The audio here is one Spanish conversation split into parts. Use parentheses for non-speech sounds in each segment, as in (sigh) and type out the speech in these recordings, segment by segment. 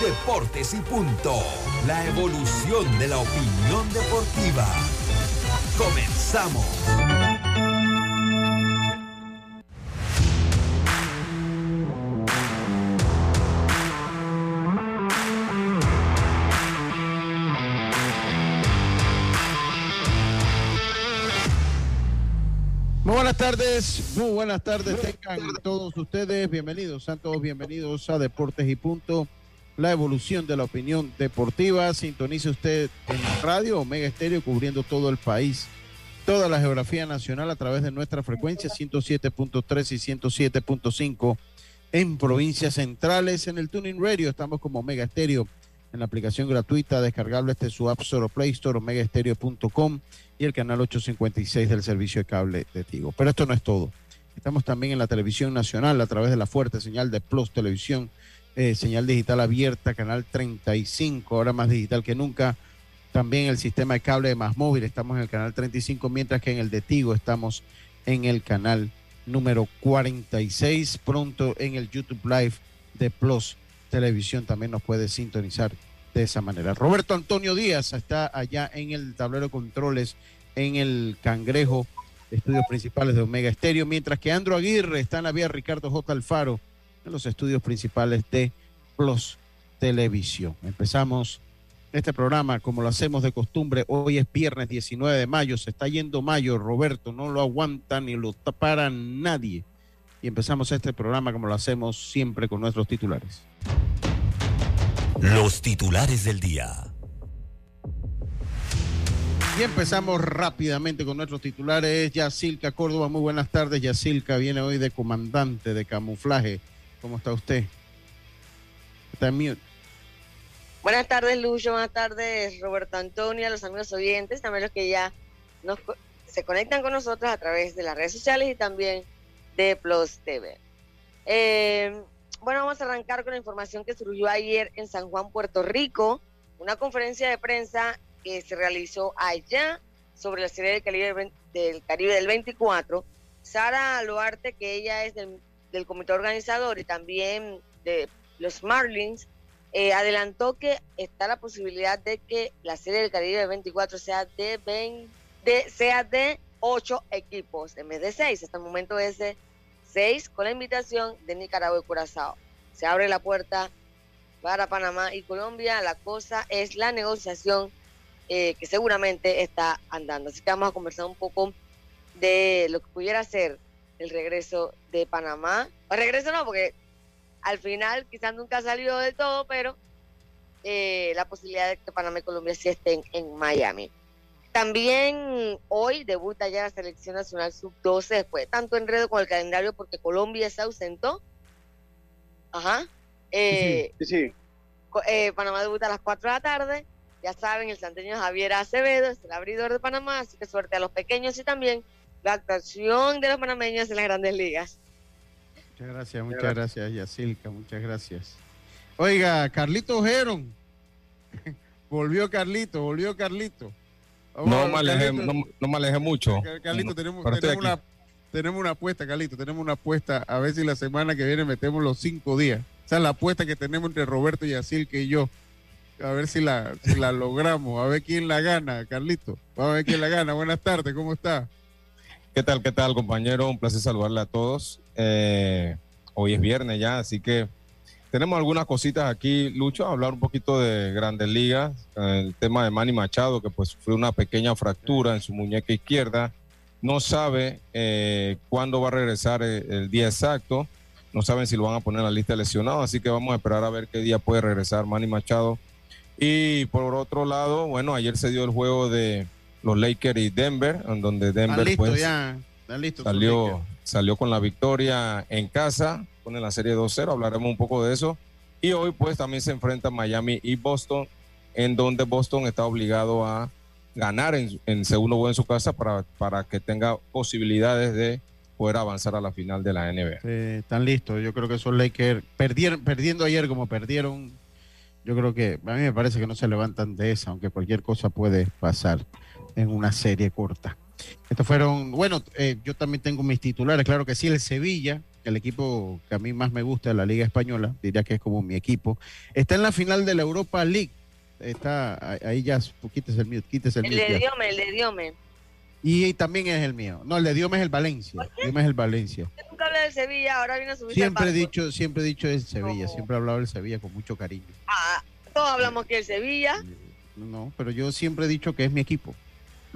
Deportes y punto. La evolución de la opinión deportiva. Comenzamos. Muy buenas tardes, muy buenas tardes, tengan todos ustedes bienvenidos, sean todos bienvenidos a Deportes y Punto, la evolución de la opinión deportiva. Sintonice usted en radio Omega Estéreo cubriendo todo el país, toda la geografía nacional a través de nuestra frecuencia 107.3 y 107.5 en provincias centrales. En el Tuning Radio estamos como Omega Estéreo en la aplicación gratuita descargable este su App Store o Play Store, omegaestereo.com y el canal 856 del servicio de cable de Tigo. Pero esto no es todo. Estamos también en la televisión nacional a través de la fuerte señal de Plus Televisión, eh, señal digital abierta, canal 35, ahora más digital que nunca. También el sistema de cable de Más Móvil, estamos en el canal 35, mientras que en el de Tigo estamos en el canal número 46. Pronto en el YouTube Live de Plus Televisión también nos puede sintonizar de esa manera. Roberto Antonio Díaz está allá en el tablero de controles en el Cangrejo, estudios principales de Omega Estéreo, mientras que Andro Aguirre está en la vía Ricardo J. Alfaro en los estudios principales de Plus Televisión. Empezamos este programa como lo hacemos de costumbre. Hoy es viernes 19 de mayo, se está yendo mayo, Roberto, no lo aguanta ni lo para nadie. Y empezamos este programa como lo hacemos siempre con nuestros titulares. Los titulares del día. Y empezamos rápidamente con nuestros titulares. Yacilca Córdoba, muy buenas tardes. Yacilca viene hoy de comandante de camuflaje. ¿Cómo está usted? Está en mute. Buenas tardes, Lucho. Buenas tardes, Roberto Antonio, a los amigos oyentes, también los que ya se conectan con nosotros a través de las redes sociales y también de Plus TV. Eh, bueno, vamos a arrancar con la información que surgió ayer en San Juan, Puerto Rico, una conferencia de prensa que se realizó allá sobre la serie del Caribe del, Caribe del 24. Sara Loarte, que ella es del, del comité organizador y también de los Marlins, eh, adelantó que está la posibilidad de que la serie del Caribe del 24 sea de, 20, de, sea de 8 equipos en vez de 6. Hasta el momento es de 6 con la invitación de Nicaragua y Curazao. Se abre la puerta para Panamá y Colombia. La cosa es la negociación eh, que seguramente está andando. Así que vamos a conversar un poco de lo que pudiera ser el regreso de Panamá. O regreso no, porque al final quizás nunca salió de todo, pero eh, la posibilidad de que Panamá y Colombia sí estén en Miami. También hoy debuta ya la selección nacional sub-12 después de tanto enredo con el calendario porque Colombia se ausentó. Ajá. Eh, sí, sí. eh, Panamá debuta a las 4 de la tarde. Ya saben, el santeño Javier Acevedo es el abridor de Panamá, así que suerte a los pequeños y también la actuación de los panameños en las grandes ligas. Muchas gracias, muchas gracias, Yacilca, muchas gracias. Oiga, Carlito Geron. (laughs) volvió Carlito, volvió Carlito. Vamos No me, alejé, Carlito, no, no me alejé mucho. Car- Carlito, tenemos, una, tenemos una apuesta, Carlito, tenemos una apuesta. A ver si la semana que viene metemos los cinco días. O sea, la apuesta que tenemos entre Roberto Yacilca y yo. A ver si la, si la (laughs) logramos, a ver quién la gana, Carlito. Vamos a ver quién la gana. Buenas tardes, ¿cómo está? ¿Qué tal, qué tal, compañero? Un placer saludarle a todos. Eh, hoy es viernes ya, así que tenemos algunas cositas aquí, Lucho, hablar un poquito de Grandes Ligas, el tema de Manny Machado, que pues sufrió una pequeña fractura en su muñeca izquierda, no sabe eh, cuándo va a regresar el, el día exacto, no saben si lo van a poner en la lista de lesionados, así que vamos a esperar a ver qué día puede regresar Manny Machado. Y por otro lado, bueno, ayer se dio el juego de los Lakers y Denver, en donde ¿Están Denver pues, salió, salió con la victoria en casa, pone la serie 2-0, hablaremos un poco de eso. Y hoy pues también se enfrentan Miami y Boston, en donde Boston está obligado a ganar en, en segundo juego en su casa para, para que tenga posibilidades de poder avanzar a la final de la NBA. Sí, están listos. Yo creo que esos Lakers perdieron, perdiendo ayer como perdieron. Yo creo que a mí me parece que no se levantan de esa, aunque cualquier cosa puede pasar en una serie corta. Estos fueron, bueno, eh, yo también tengo mis titulares, claro que sí, el Sevilla, el equipo que a mí más me gusta de la Liga Española, diría que es como mi equipo, está en la final de la Europa League. Está ahí ya, quítese el mío, quítese el, El mío. de ya. Diome, el de Diome. Y también es el mío. No, el de Dios es el Valencia. Diome es el Valencia. Nunca habla del Sevilla, ahora viene a subir Siempre he dicho, siempre he dicho el Sevilla, No. siempre he hablado del Sevilla con mucho cariño. Ah, todos hablamos que el Sevilla. No, pero yo siempre he dicho que es mi equipo.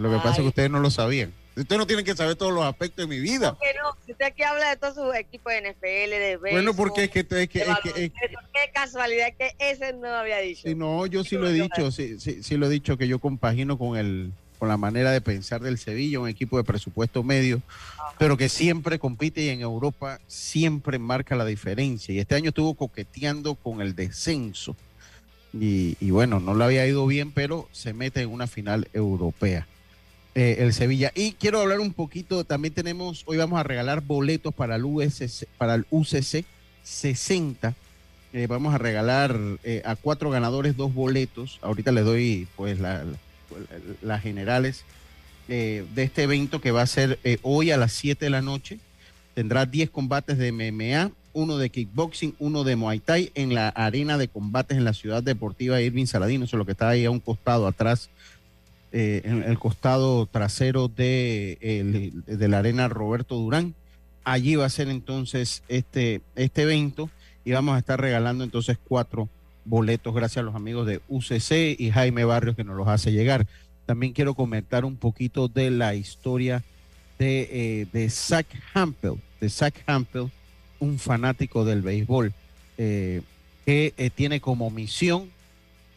Lo que pasa es que ustedes no lo sabían. Ustedes no tienen que saber todos los aspectos de mi vida. ¿Por qué no? Usted aquí habla de todos sus equipos de NFL, de béisbol, Bueno, porque es que, es que, es que- es qué casualidad que ese no había dicho. Si no, yo sí lo he dicho, sí, sí, sí lo he dicho que yo compagino con el con la manera de pensar del Sevilla, un equipo de presupuesto medio, pero que siempre compite y en Europa siempre marca la diferencia. Y este año estuvo coqueteando con el descenso. Y, y bueno, no le había ido bien, pero se mete en una final europea. Eh, el Sevilla. Y quiero hablar un poquito, también tenemos, hoy vamos a regalar boletos para el, USC, para el UCC 60. Eh, vamos a regalar eh, a cuatro ganadores dos boletos. Ahorita les doy pues la- la- las generales eh, de este evento que va a ser hoy a las 7 de la noche. Tendrá 10 combates de MMA, uno de kickboxing, uno de Muay Thai en la arena de combates en la ciudad deportiva Irving Saladino, eso es lo que está ahí a un costado atrás, eh, en el costado trasero de, de la arena Roberto Durán. Allí va a ser entonces este, este evento y vamos a estar regalando entonces cuatro boletos gracias a los amigos de UCC y Jaime Barrios que nos los hace llegar. También quiero comentar un poquito de la historia de, eh, de Zach Hampel, de Zach Hampel, un fanático del béisbol, eh, que eh, tiene como misión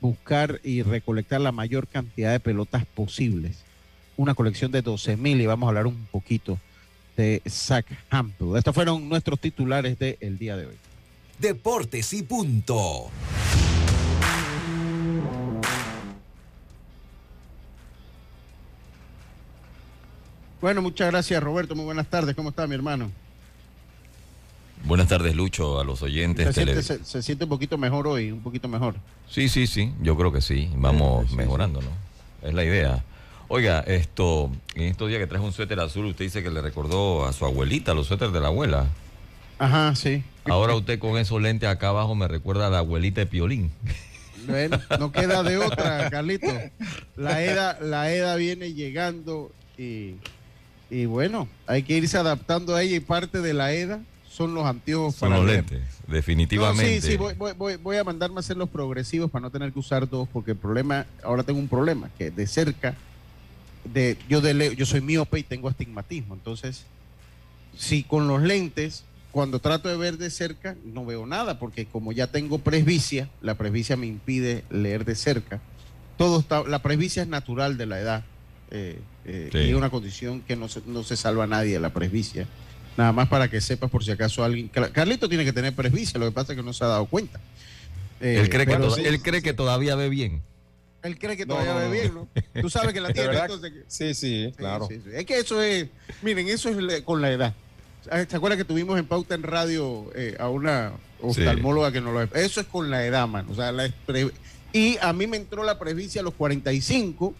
buscar y recolectar la mayor cantidad de pelotas posibles. Una colección de 12 mil y vamos a hablar un poquito de Zach Hampel. Estos fueron nuestros titulares del día de hoy. Deportes y punto. Bueno, muchas gracias Roberto, muy buenas tardes, ¿cómo está mi hermano? Buenas tardes, Lucho, a los oyentes. Se siente, se- se siente un poquito mejor hoy, un poquito mejor. Sí, sí, sí, yo creo que sí. Vamos Sí, sí, mejorando, ¿no? Es la idea. Oiga, esto, en estos días que traes un suéter azul, usted dice que le recordó a su abuelita los suéteres de la abuela. Ajá, sí. Ahora usted con esos lentes acá abajo me recuerda a la abuelita de Piolín. Bueno, no queda de otra, (laughs) Carlito. La EDA, la EDA viene llegando y, y bueno, hay que irse adaptando a ella y parte de la EDA son los anteojos Son para los leer. lentes, No, definitivamente. sí, sí, voy, voy- a mandarme a hacer los progresivos para no tener que usar dos, porque el problema, ahora tengo un problema, que de cerca, de, yo, de yo soy miope y tengo astigmatismo, entonces, si con los lentes, cuando trato de ver de cerca, no veo nada, porque como ya tengo presbicia, la presbicia me impide leer de cerca. Todo está, la presbicia es natural de la edad, eh, eh, Sí. y es una condición que no se, no se salva a nadie, la presbicia. Nada más para que sepas por si acaso alguien. Car- Carlito tiene que tener presbicia, lo que pasa es que no se ha dado cuenta. Eh, él, cree que pero to- sí, él cree que todavía ve bien. él cree que todavía no, ve bien, ¿no? Tú sabes que la (laughs) tiene, entonces. Sí, sí, claro. sí, sí. Es que eso es. Miren, eso es con la edad. Ah, ¿Se acuerdan que tuvimos en pauta en radio eh, a una oftalmóloga que nos lo. Eso es con la edad, mano. O sea, la y a mí me entró la presbicia a los 45.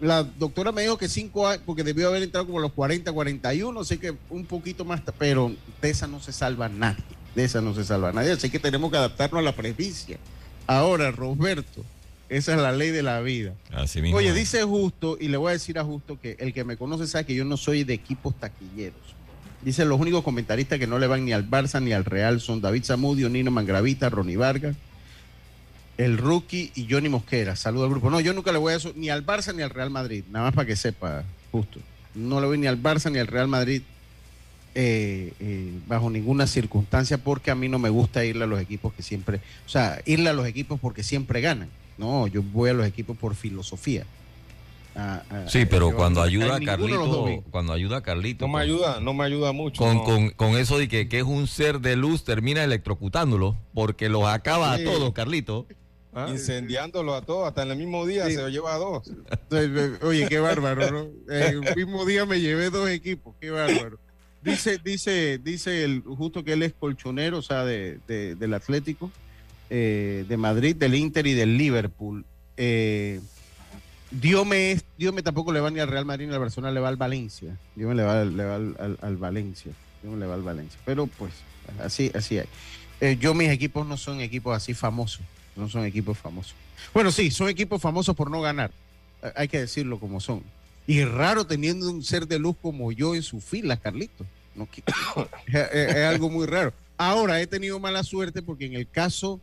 La doctora me dijo que 5 años, porque debió haber entrado como a los 40, 41, sé que un poquito más, pero de esa no se salva nadie. De esa no se salva nadie. Así que tenemos que adaptarnos a la presbicia. Ahora, Roberto, esa es la ley de la vida. Así mismo. Oye, dice Justo, y le voy a decir a Justo que el que me conoce sabe que yo no soy de equipos taquilleros. Dice, los únicos comentaristas que no le van ni al Barça ni al Real son David Zamudio, Nino Mangravita, Ronnie Vargas, el rookie y Johnny Mosquera. Saludo al grupo. No, yo nunca le voy a eso ni al Barça ni al Real Madrid. Nada más para que sepa, Justo. No le voy ni al Barça ni al Real Madrid eh, eh, bajo ninguna circunstancia porque a mí no me gusta irle a los equipos que siempre, o sea, irle a los equipos porque siempre ganan. No, yo voy a los equipos por filosofía. sí, pero cuando ayuda a Carlito, cuando ayuda a Carlito. No me ayuda, no me ayuda mucho. Con, con, eso de que, que, es un ser de luz, termina electrocutándolo, porque los acaba a todos, Carlito. ¿Ah? Incendiándolo a todos, hasta en el mismo día se lo lleva a dos. Oye, qué bárbaro, ¿no? (laughs) el mismo día me llevé dos equipos, qué bárbaro. Dice, dice, dice el, justo que él es colchonero, o sea, de, del Atlético, eh, de Madrid, del Inter y del Liverpool. Eh, Dios me, Dios me tampoco le va ni al Real Madrid ni al Barcelona, le va al Valencia. Dios me le va, le va al, Valencia. Dios me le va al Valencia. Pero pues, así, así hay. Eh, yo, mis equipos no son equipos así famosos. No son equipos famosos. Bueno, sí, son equipos famosos por no ganar. Hay que decirlo como son. Y es raro teniendo un ser de luz como yo en su fila, Carlito. No, (coughs) es, algo muy raro. Ahora he tenido mala suerte porque en el caso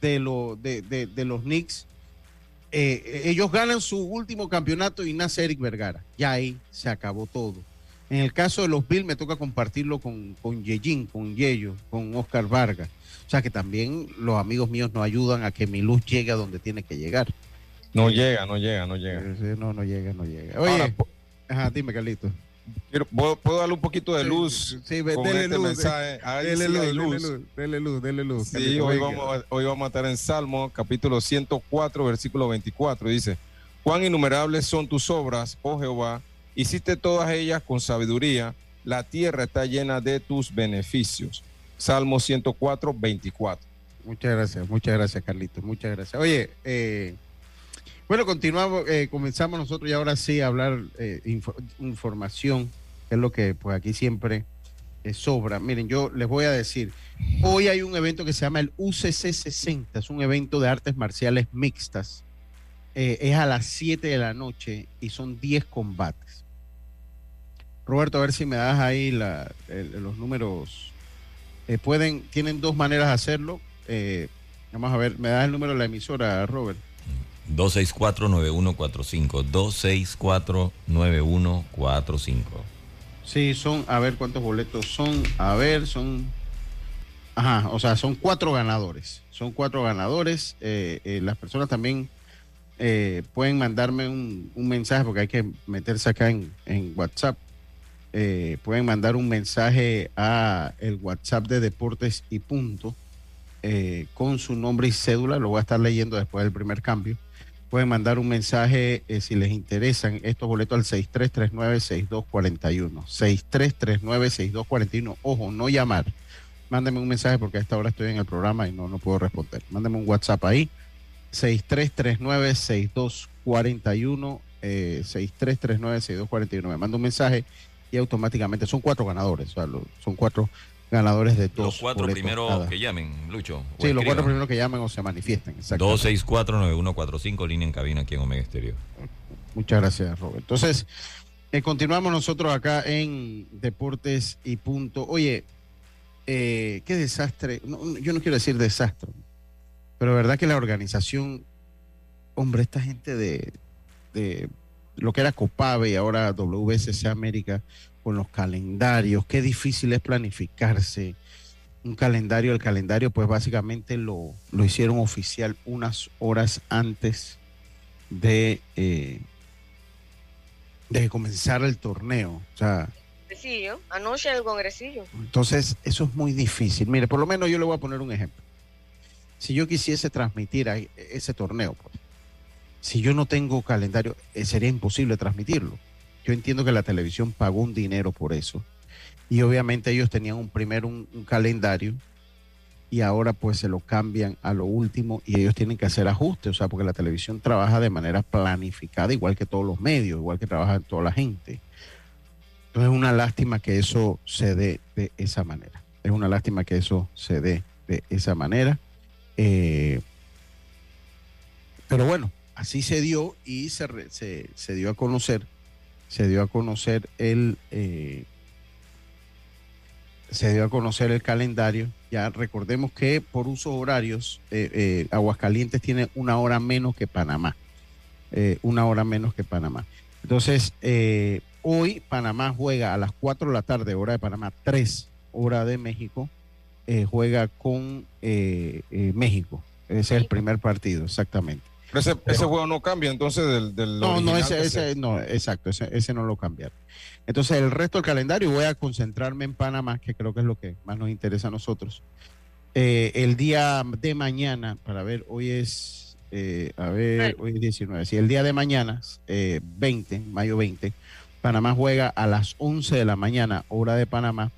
de, lo, de, de, los Knicks, eh, ellos ganan su último campeonato y nace Eric Vergara. Ya ahí se acabó todo. En el caso de los Bills me toca compartirlo con, con con Yello, con Oscar Vargas. O sea que también los amigos míos nos ayudan a que mi luz llegue a donde tiene que llegar. No llega, no llega, no llega. no, no llega, no llega. Oye, ajá, dime, Carlito. ¿puedo, darle un poquito de luz? Sí, con dele, este luz, mensaje? dele, luz, dele, luz, dele luz, Sí, hoy vamos, hoy vamos a estar en Salmo, capítulo 104, versículo 24. Dice, cuán innumerables son tus obras, oh Jehová, hiciste todas ellas con sabiduría, la tierra está llena de tus beneficios. Salmo 104, 24. Muchas gracias, muchas gracias, Carlitos, muchas gracias. Oye, eh, bueno, continuamos, eh, comenzamos nosotros y ahora sí a hablar eh, información, que es lo que pues aquí siempre eh, sobra. Miren, yo les voy a decir, hoy hay un evento que se llama el UCC 60, es un evento de artes marciales mixtas. es a las 7 de la noche y son 10 combates. Roberto, a ver si me das ahí los números. pueden, tienen dos maneras de hacerlo. vamos a ver, me das el número de la emisora, Robert. 264-9145. 264-9145. Sí, son, a ver cuántos boletos son. A ver, son. Ajá, o sea, son cuatro ganadores. Son cuatro ganadores. Eh, eh, las personas también eh, pueden mandarme un, mensaje porque hay que meterse acá en, en WhatsApp. Pueden mandar un mensaje a el WhatsApp de Deportes y Punto con su nombre y cédula. Lo voy a estar leyendo después del primer cambio pueden mandar un mensaje eh, si les interesan estos boletos al 6339-6241. 6339-6241. Ojo, no llamar. Mándeme un mensaje porque a esta hora estoy en el programa y no, no puedo responder. Mándeme un WhatsApp ahí. 6339-6241. Eh, 6339-6241. Me manda un mensaje y automáticamente son cuatro ganadores. O sea, son cuatro ganadores de todos. Los cuatro primeros que llamen, Lucho. Sí, los cuatro primeros que llamen o se manifiesten. 264-9145, línea en cabina aquí en Omega Exterior. Muchas gracias, Robert. Entonces, eh, continuamos nosotros acá en Deportes y Punto. Oye, eh, qué desastre. yo no quiero decir desastre, pero verdad que la organización, hombre, esta gente de, de lo que era Copave y ahora WSC América, con los calendarios, qué difícil es planificarse. Un calendario, el calendario pues básicamente lo, lo hicieron oficial unas horas antes de, eh, de comenzar el torneo. O sea, anoche el congresillo. Entonces, eso es muy difícil. Mire, por lo menos yo le voy a poner un ejemplo. Si yo quisiese transmitir ese torneo, pues, si yo no tengo calendario, eh, sería imposible transmitirlo. Yo entiendo que la televisión pagó un dinero por eso. Y obviamente ellos tenían un primero un, calendario y ahora pues se lo cambian a lo último y ellos tienen que hacer ajustes, o sea, porque la televisión trabaja de manera planificada, igual que todos los medios, igual que trabaja toda la gente. Entonces es una lástima que eso se dé de esa manera. Es una lástima que eso se dé de esa manera. Eh, pero bueno, así se dio y se, se, se dio a conocer se dio a conocer el eh, se dio a conocer el calendario. Ya recordemos que por usos horarios, eh, eh, Aguascalientes tiene una hora menos que Panamá. una hora menos que Panamá. Entonces, hoy Panamá juega a las 4 de la tarde, hora de Panamá, 3 hora de México, juega con México. Ese es el primer partido, exactamente. Ese, ese, juego no cambia entonces del... del no, no, ese, ese, no, exacto, ese, ese no lo cambiaron. Entonces el resto del calendario voy a concentrarme en Panamá, que creo que es lo que más nos interesa a nosotros. Eh, el día de mañana, para ver, hoy es, eh, a ver, hoy es 19, sí, el día de mañana, eh, 20, mayo 20, Panamá juega a las 11 de la mañana, hora de Panamá,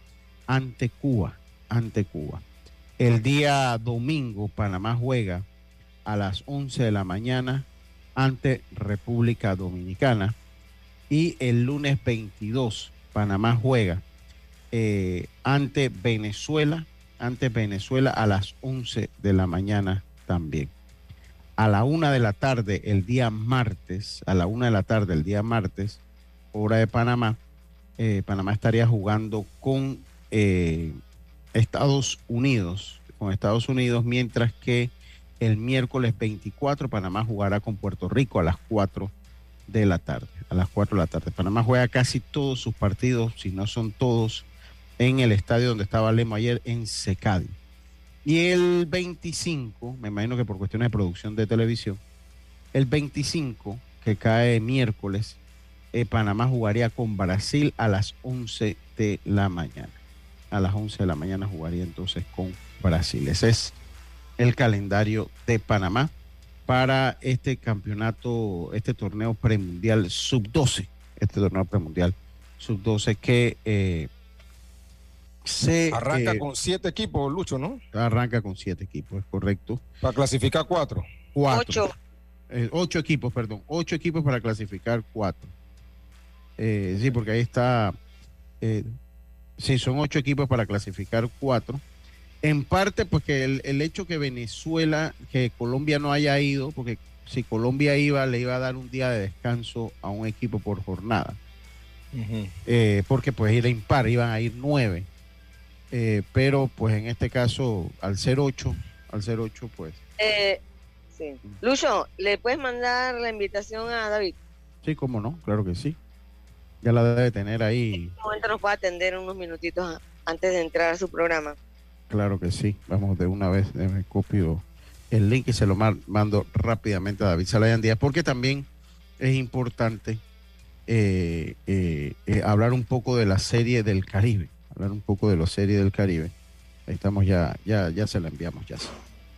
ante Cuba, ante Cuba. El día domingo, Panamá juega a las 11 de la mañana ante República Dominicana. Y el lunes 22, Panamá juega eh, ante Venezuela, ante Venezuela a las 11 de la mañana también. A la una de la tarde, el día martes, a la una de la tarde, el día martes, hora de Panamá, eh, Panamá estaría jugando con eh, Estados Unidos, con Estados Unidos, mientras que el miércoles 24 Panamá jugará con Puerto Rico a las 4 de la tarde. A las 4 de la tarde. Panamá juega casi todos sus partidos, si no son todos, en el estadio donde estaba Lemo ayer, en Secadi. Y el 25, me imagino que por cuestiones de producción de televisión, el 25, que cae miércoles, eh, Panamá jugaría con Brasil a las 11 de la mañana. A las 11 de la mañana jugaría entonces con Brasil. Ese es el calendario de Panamá para este campeonato, este torneo premundial sub-12, este torneo premundial sub-12 que eh, se... Arranca eh, con siete equipos, Lucho, ¿no? Arranca con siete equipos, es correcto. Para clasificar cuatro. Cuatro. Ocho. Eh, ocho equipos, perdón. Ocho equipos para clasificar cuatro. sí, porque ahí está... sí, son ocho equipos para clasificar cuatro en parte, pues que el, hecho que Venezuela, que Colombia no haya ido, porque si Colombia iba, le iba a dar un día de descanso a un equipo por jornada. Eh, porque pues era impar, iban a ir nueve. Eh, pero pues en este caso, al ser ocho, al ser ocho, pues. Eh, sí. Lucho, ¿le puedes mandar la invitación a David? Sí, cómo no, claro que sí. Ya la debe tener ahí. En este momento nos puede atender unos minutitos antes de entrar a su programa. Claro que sí. Vamos de una vez, me copio el link y se lo mando rápidamente a David Salayan Díaz, porque también es importante eh, eh, eh, hablar un poco de la serie del Caribe, hablar un poco de la serie del Caribe. Ahí estamos ya, ya, ya se la enviamos, ya.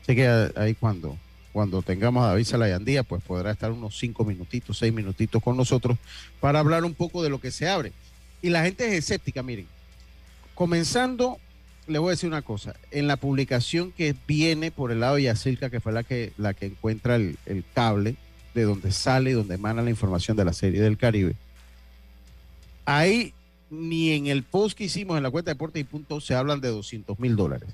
Sé que ahí cuando, cuando tengamos a David Salayan Díaz, pues podrá estar unos cinco minutitos, seis minutitos con nosotros para hablar un poco de lo que se abre. Y la gente es escéptica, miren. Comenzando le voy a decir una cosa. En la publicación que viene por el lado de Yacirca, que fue la que, la que encuentra el, cable de donde sale y donde emana la información de la serie del Caribe, ahí ni en el post que hicimos en la cuenta de Deportes y Punto se hablan de 200 mil dólares.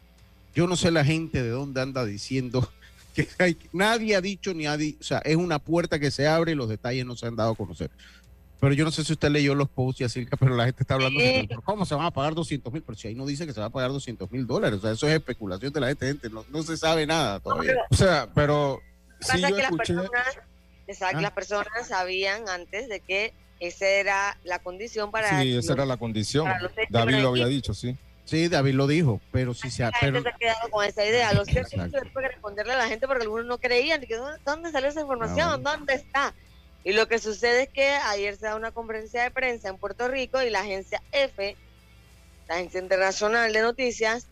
Yo no sé la gente de dónde anda diciendo (laughs) que hay, nadie ha dicho ni ha dicho, o sea, es una puerta que se abre y los detalles no se han dado a conocer. Pero yo no sé si usted leyó los posts y así, (laughs) pero la gente está hablando de cómo se van a pagar 200 mil, pero si ahí no dice que se va a pagar 200 mil dólares, o sea, eso es especulación de la gente, gente no, se sabe nada todavía. O sea, pero si yo escuché... Las personas, exacto, ah. las personas sabían antes de que esa era la condición para... Sí, esa era la condición. David lo había dicho, sí. Sí, David lo dijo, pero si se ha... Pero... se ha quedado con esa idea. Lo cierto es que responderle a la gente porque algunos no creían. ¿Dónde salió esa información? ¿Dónde está? Y lo que sucede es que ayer se da una conferencia de prensa en Puerto Rico y la agencia F, la agencia internacional de noticias,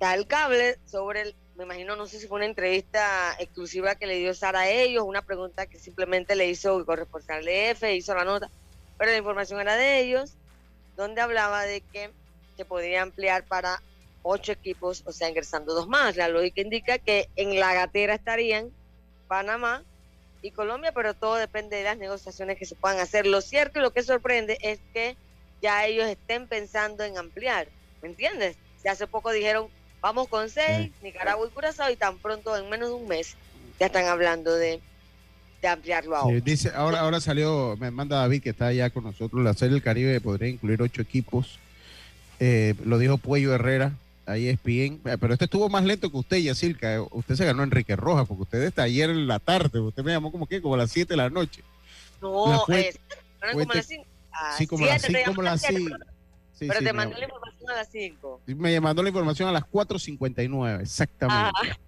da el cable sobre el, me imagino, no sé si fue una entrevista exclusiva que le dio Sara a ellos, una pregunta que simplemente le hizo el corresponsal de F, hizo la nota, pero la información era de ellos, donde hablaba de que se podría ampliar para ocho equipos, o sea, ingresando dos más. La lógica indica que en la gatera estarían Panamá, y Colombia, pero todo depende de las negociaciones que se puedan hacer. Lo cierto y lo que sorprende es que ya ellos estén pensando en ampliar, ¿me entiendes? Si hace poco dijeron, vamos con seis, Nicaragua y Curazao, y tan pronto, en menos de un mes, ya están hablando de, de ampliarlo ahora. dice, ahora, ahora salió, me manda David que está allá con nosotros, la Serie del Caribe podría incluir ocho equipos. Eh, lo dijo Puello Herrera, ahí es bien. Eh, pero este estuvo más lento que usted, Yacirca. Usted se ganó Enrique Rojas, porque usted está ayer en la tarde. Usted me llamó como que, como a las 7 de la noche. No, es, como a las 5. Sí, como a las 5, como las 5. pero te mandé la información a las 5. Me mandó la información a las 4.59, exactamente.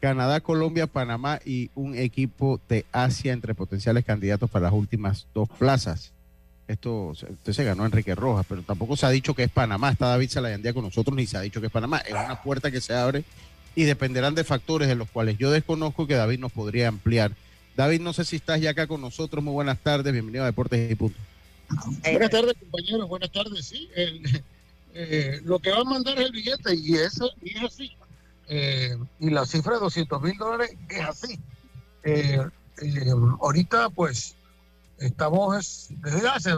Canadá, Colombia, Panamá y un equipo de Asia entre potenciales candidatos para las últimas dos plazas. Esto usted se ganó Enrique Rojas, pero tampoco se ha dicho que es Panamá. Está David Salayandía con nosotros, ni se ha dicho que es Panamá. Es una puerta que se abre y dependerán de factores de los cuales yo desconozco que David nos podría ampliar. David, no sé si estás ya acá con nosotros. Muy buenas tardes, bienvenido a Deportes y Punto. Buenas tardes, compañeros. Buenas tardes. Sí, (laughs) eh, lo que va a mandar es el billete y eso y es así. Eh, y la cifra de 200 mil dólares es así. Eh, ahorita, pues, estamos desde hace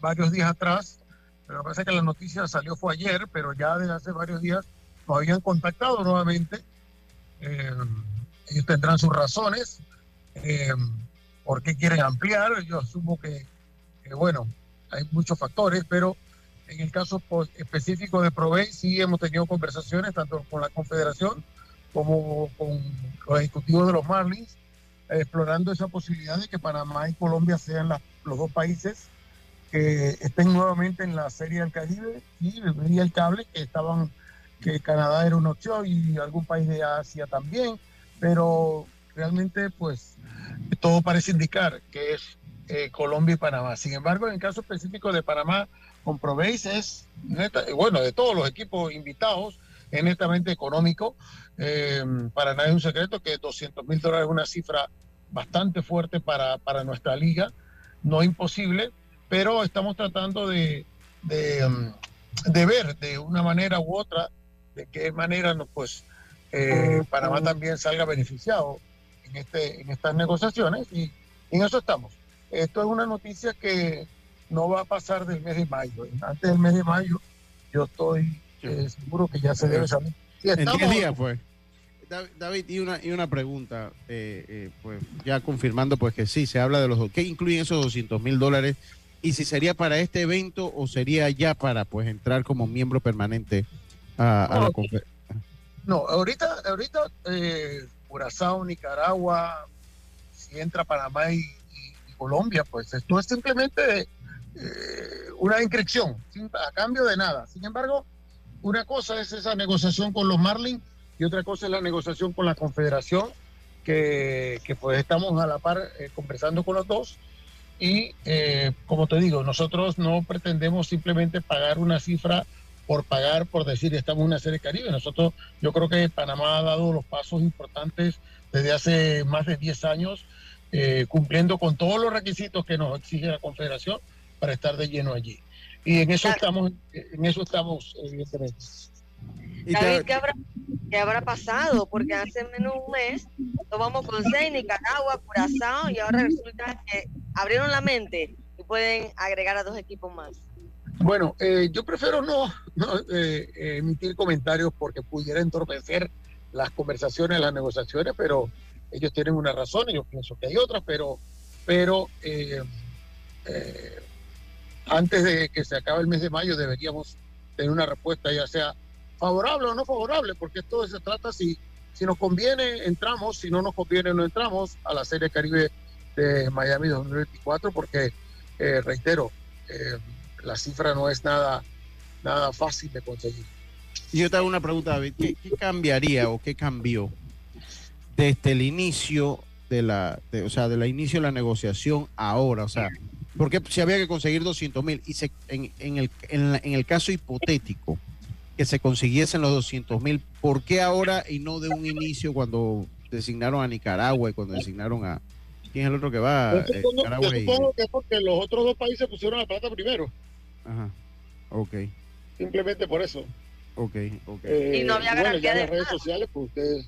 varios días atrás, pero parece que la noticia salió fue ayer, pero ya desde hace varios días nos habían contactado nuevamente. ellos tendrán sus razones. ¿Por qué quieren ampliar? Yo asumo que, que, bueno, hay muchos factores, pero en el caso específico de Provey, sí hemos tenido conversaciones tanto con la Confederación como con los ejecutivos de los Marlins, explorando esa posibilidad de que Panamá y Colombia sean los dos países que estén nuevamente en la Serie del Caribe y el cable que estaban que Canadá era una opción y algún país de Asia también, pero realmente pues todo parece indicar que es eh, Colombia y Panamá. Sin embargo, en el caso específico de Panamá, comprobéis es, bueno, de todos los equipos invitados, es netamente económico. Eh, para nadie es un secreto que 200 mil dólares es una cifra bastante fuerte para, para nuestra liga, no imposible, pero estamos tratando de, de, um, ver de una manera u otra de qué manera pues, eh, Panamá también salga beneficiado en, este, en estas negociaciones y en eso estamos. Esto es una noticia que no va a pasar del mes de mayo. Antes del mes de mayo, yo estoy eh, seguro que ya se debe saber. en 10 días, pues. David, y una, y una pregunta, eh, eh, pues ya confirmando pues que sí, se habla de los... ¿Qué incluyen esos 200 mil dólares? Y si sería para este evento o sería ya para pues entrar como miembro permanente a, la conferencia. No, ahorita, ahorita Curazao, Nicaragua, si entra Panamá y, y Colombia, pues esto es simplemente eh, una inscripción a cambio de nada. Sin embargo, una cosa es esa negociación con los Marlins y otra cosa es la negociación con la Confederación, que, pues estamos a la par eh, conversando con los dos. Y eh, como te digo, nosotros no pretendemos simplemente pagar una cifra por pagar, por decir, estamos en una serie Caribe. Nosotros, yo creo que Panamá ha dado los pasos importantes desde hace más de 10 años, cumpliendo con todos los requisitos que nos exige la Confederación para estar de lleno allí. Y en eso estamos, en eso estamos, evidentemente. David, ¿qué habrá, ¿qué habrá pasado? Porque hace menos un mes tomamos con seis, Nicaragua, Curazao, y ahora resulta que abrieron la mente y pueden agregar a dos equipos más. Bueno, eh, yo prefiero no, no eh, emitir comentarios porque pudiera entorpecer las conversaciones, las negociaciones, pero ellos tienen una razón y yo pienso que hay otras, pero, pero eh, antes de que se acabe el mes de mayo deberíamos tener una respuesta ya sea favorable o no favorable, porque esto se trata si, si nos conviene entramos, si no nos conviene no entramos a la Serie Caribe de Miami 2024, porque eh, reitero, eh, la cifra no es nada, nada fácil de conseguir. Y yo te hago una pregunta, David, ¿qué, cambiaría o qué cambió desde el inicio de la, o sea, de la inicio de la negociación ahora? O sea, porque si había que conseguir 200 mil y se, en, el, en, el caso hipotético que se consiguiesen los 200 mil, ¿por qué ahora y no de un inicio cuando designaron a Nicaragua y cuando designaron a... ¿Quién es el otro que va? Yo eh, supongo, que es porque los otros dos países pusieron la plata primero. Ajá, ok. Simplemente por eso. Ok, ok. y no había bueno, ya en las redes sociales, pues ustedes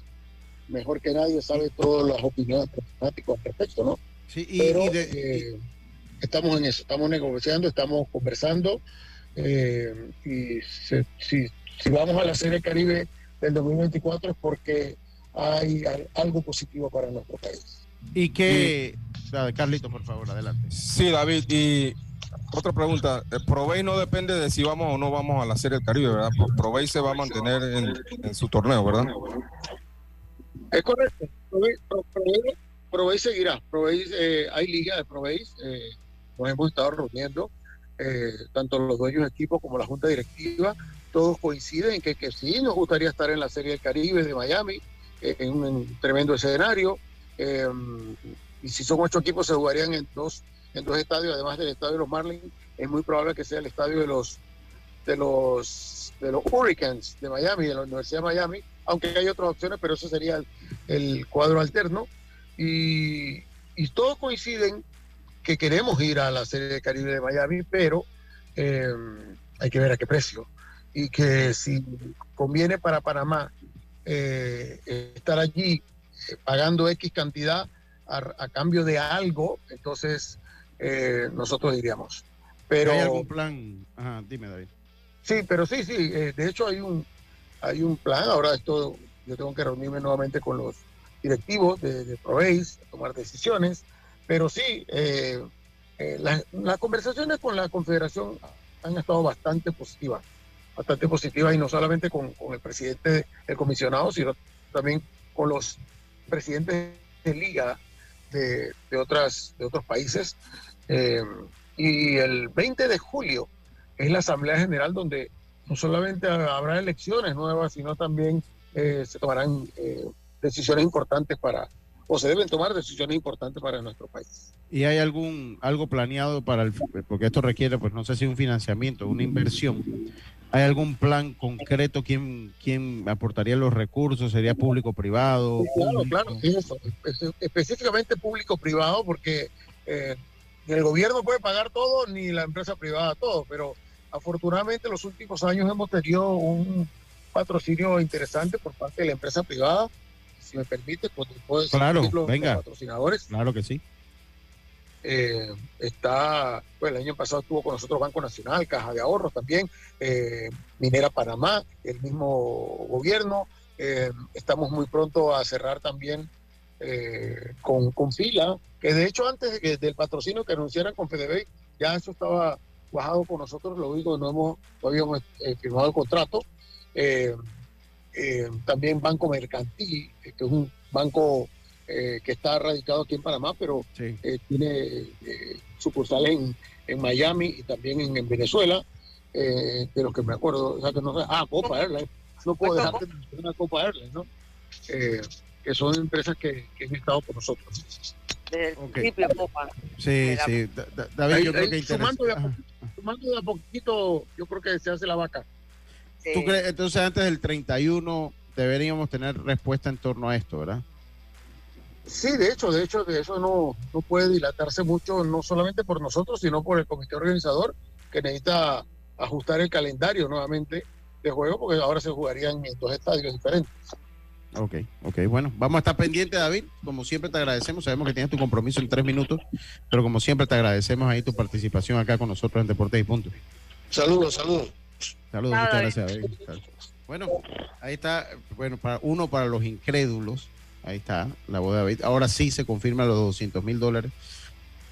mejor que nadie sabe todas las opiniones fanáticos al respecto, ¿no? Sí, y, de, eh, estamos en eso, estamos negociando, estamos conversando eh, y si, si vamos a la Serie Caribe del 2024 es porque hay, algo positivo para nuestro país. ¿Y qué? Carlito, por favor, adelante. Sí, David, y otra pregunta. Provey no depende de si vamos o no vamos a la Serie del Caribe, ¿verdad? Provey se va a mantener en, su torneo, ¿verdad? Es correcto. Provey, seguirá. Provey, eh, hay liga de Provey. Eh, nos hemos estado reuniendo, eh, tanto los dueños de equipo como la junta directiva, todos coinciden en que, que sí nos gustaría estar en la Serie del Caribe de Miami, en un tremendo escenario. y si son ocho equipos, se jugarían en dos, en dos estadios, además del estadio de los Marlins. Es muy probable que sea el estadio de los de los de los Hurricanes de Miami, de la Universidad de Miami, aunque hay otras opciones, pero eso sería el, cuadro alterno. Y, y, todos coinciden que queremos ir a la Serie de Caribe de Miami, pero eh, hay que ver a qué precio. Y que si conviene para Panamá eh, estar allí eh, pagando X cantidad a, cambio de algo, entonces nosotros diríamos. Pero, ¿Hay algún plan? Ajá, dime, David. Sí, pero sí, sí. de hecho, hay un, hay un plan. Ahora esto, yo tengo que reunirme nuevamente con los directivos de, de tomar decisiones. Pero sí, las conversaciones con la Confederación han estado bastante positivas, bastante positivas y no solamente con, el presidente del comisionado, sino también con los presidentes de liga de, otras, de otros países. Eh, y el 20 de julio es la Asamblea General donde no solamente habrá elecciones nuevas, sino también eh, se tomarán eh, decisiones importantes para, o se deben tomar decisiones importantes para nuestro país. ¿Y hay algún algo planeado para el porque esto requiere pues no sé si un financiamiento, una inversión? ¿Hay algún plan concreto quién quién aportaría los recursos? ¿Sería público privado? Claro, claro, eso, específicamente público privado porque eh, ni el gobierno puede pagar todo ni la empresa privada todo, pero afortunadamente en los últimos años hemos tenido un patrocinio interesante por parte de la empresa privada si me permite, pues puedo decir claro, venga. patrocinadores. Claro que sí. Eh, está, pues el año pasado estuvo con nosotros Banco Nacional, Caja de Ahorros también, eh, Minera Panamá, el mismo gobierno. Eh, estamos muy pronto a cerrar también con, con, Fila, que de hecho antes de del patrocinio que anunciaran con FedeBay, ya eso estaba bajado con nosotros, lo digo, no hemos, todavía hemos firmado el contrato. Eh, también Banco Mercantil, que es un banco eh, que está radicado aquí en Panamá, pero eh, tiene sucursales en, en, Miami y también en, Venezuela, de los que me acuerdo, o sea, que no ah, Copa Airlines, no puedo dejar de mencionar Copa Airlines, ¿no? que son empresas que, han estado con nosotros. Okay. Copa. Sí, sí. David, yo creo que sumando de, a, sumando de a poquito, yo creo que se hace la vaca. ¿Tú crees, entonces antes del 31 deberíamos tener respuesta en torno a esto, verdad? Sí, de hecho, de hecho, de eso no, no puede dilatarse mucho, no solamente por nosotros, sino por el comité organizador, que necesita ajustar el calendario nuevamente de juego, porque ahora se jugarían en dos estadios diferentes. Ok, ok, bueno, vamos a estar pendientes, David. Como siempre te agradecemos, sabemos que tienes tu compromiso en tres minutos, pero como siempre te agradecemos ahí tu participación acá con nosotros en Deportes y Puntos. Saludos, saludos. Saludos, muchas gracias. Bueno, ahí está, bueno, para uno para los incrédulos, ahí está la voz de David. Ahora sí se confirma los 200 mil dólares.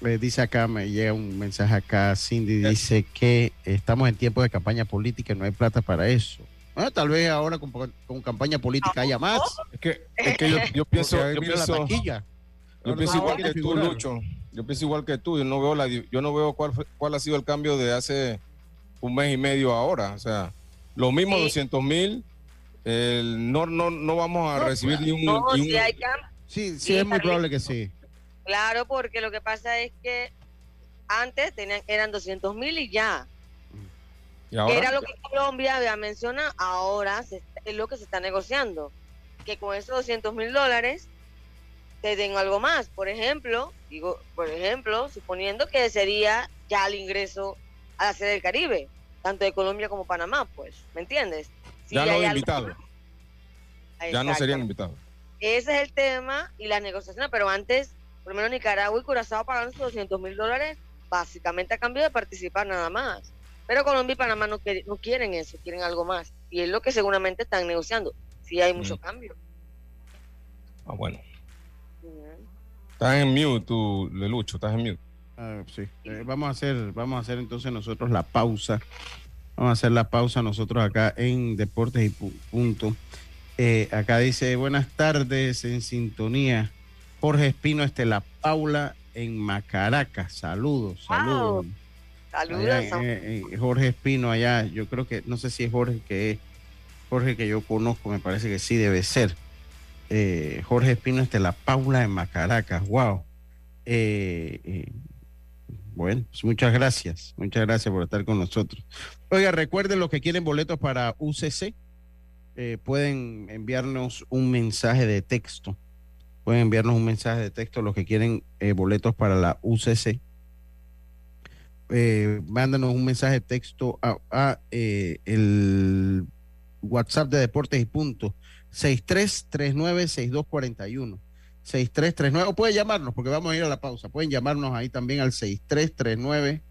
me dice acá, me llega un mensaje acá, Cindy dice que estamos en tiempo de campaña política y no hay plata para eso. Bueno, tal vez ahora con, campaña política haya más. Es que, es que yo, pienso, (laughs) yo pienso, yo pienso igual que tú, Lucho. Yo pienso igual que tú. Yo no veo la, yo no veo cuál, cuál ha sido el cambio de hace un mes y medio ahora. O sea, lo mismo, 200 mil. No, no, no vamos a recibir ni un. No, Si hay sí, sí, es muy probable que sí. Claro, porque lo que pasa es que antes tenían, eran 200 mil y ya. Era lo que Colombia había mencionado, ahora es lo que se está negociando. Que con esos 200 mil dólares te den algo más. Por ejemplo, digo, por ejemplo, suponiendo que sería ya el ingreso a la sede del Caribe, tanto de Colombia como Panamá, pues, ¿me entiendes? ya no invitados. Ya no serían invitados. Ese es el tema y las negociaciones, pero antes, por lo menos Nicaragua y Curazao pagaron sus 200 mil dólares básicamente a cambio de participar nada más. Pero Colombia y Panamá no, no quieren eso, quieren algo más. Y es lo que seguramente están negociando. Si hay mucho mm. cambio. Ah, bueno. Estás en mute, tú, Lelucho, estás en mute. Ah, sí. Eh, vamos a hacer, vamos a hacer entonces nosotros la pausa. Vamos a hacer la pausa nosotros acá en Deportes y Punto. Eh, acá dice, buenas tardes en sintonía. Jorge Espino, Estela Paula en Macaraca. Saludos, saludos. Saludos. Eh, Jorge Espino allá, yo creo que, no sé si es Jorge que es Jorge que yo conozco, me parece que sí debe ser. Eh, Jorge Espino de la Paula en Macaracas. Wow. Eh, bueno, pues muchas gracias. Muchas gracias por estar con nosotros. Oiga, recuerden los que quieren boletos para UCC. pueden enviarnos un mensaje de texto. Pueden enviarnos un mensaje de texto los que quieren boletos para la UCC. mándanos un mensaje de texto a, el WhatsApp de Deportes y Punto 6339-6241. 6339, o puede llamarnos porque vamos a ir a la pausa. Pueden llamarnos ahí también al 6339-6241,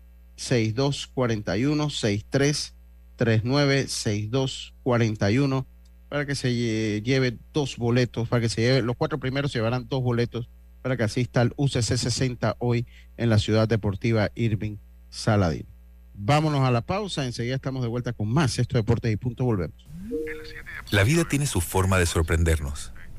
6339-6241, para que se lleve dos boletos, para que se lleve, los cuatro primeros llevarán dos boletos para que asista al UCC 60 hoy en la ciudad deportiva Irving Saladín. Vámonos a la pausa, enseguida estamos de vuelta con más. Esto Deportes y Punto, volvemos. La vida tiene su forma de sorprendernos,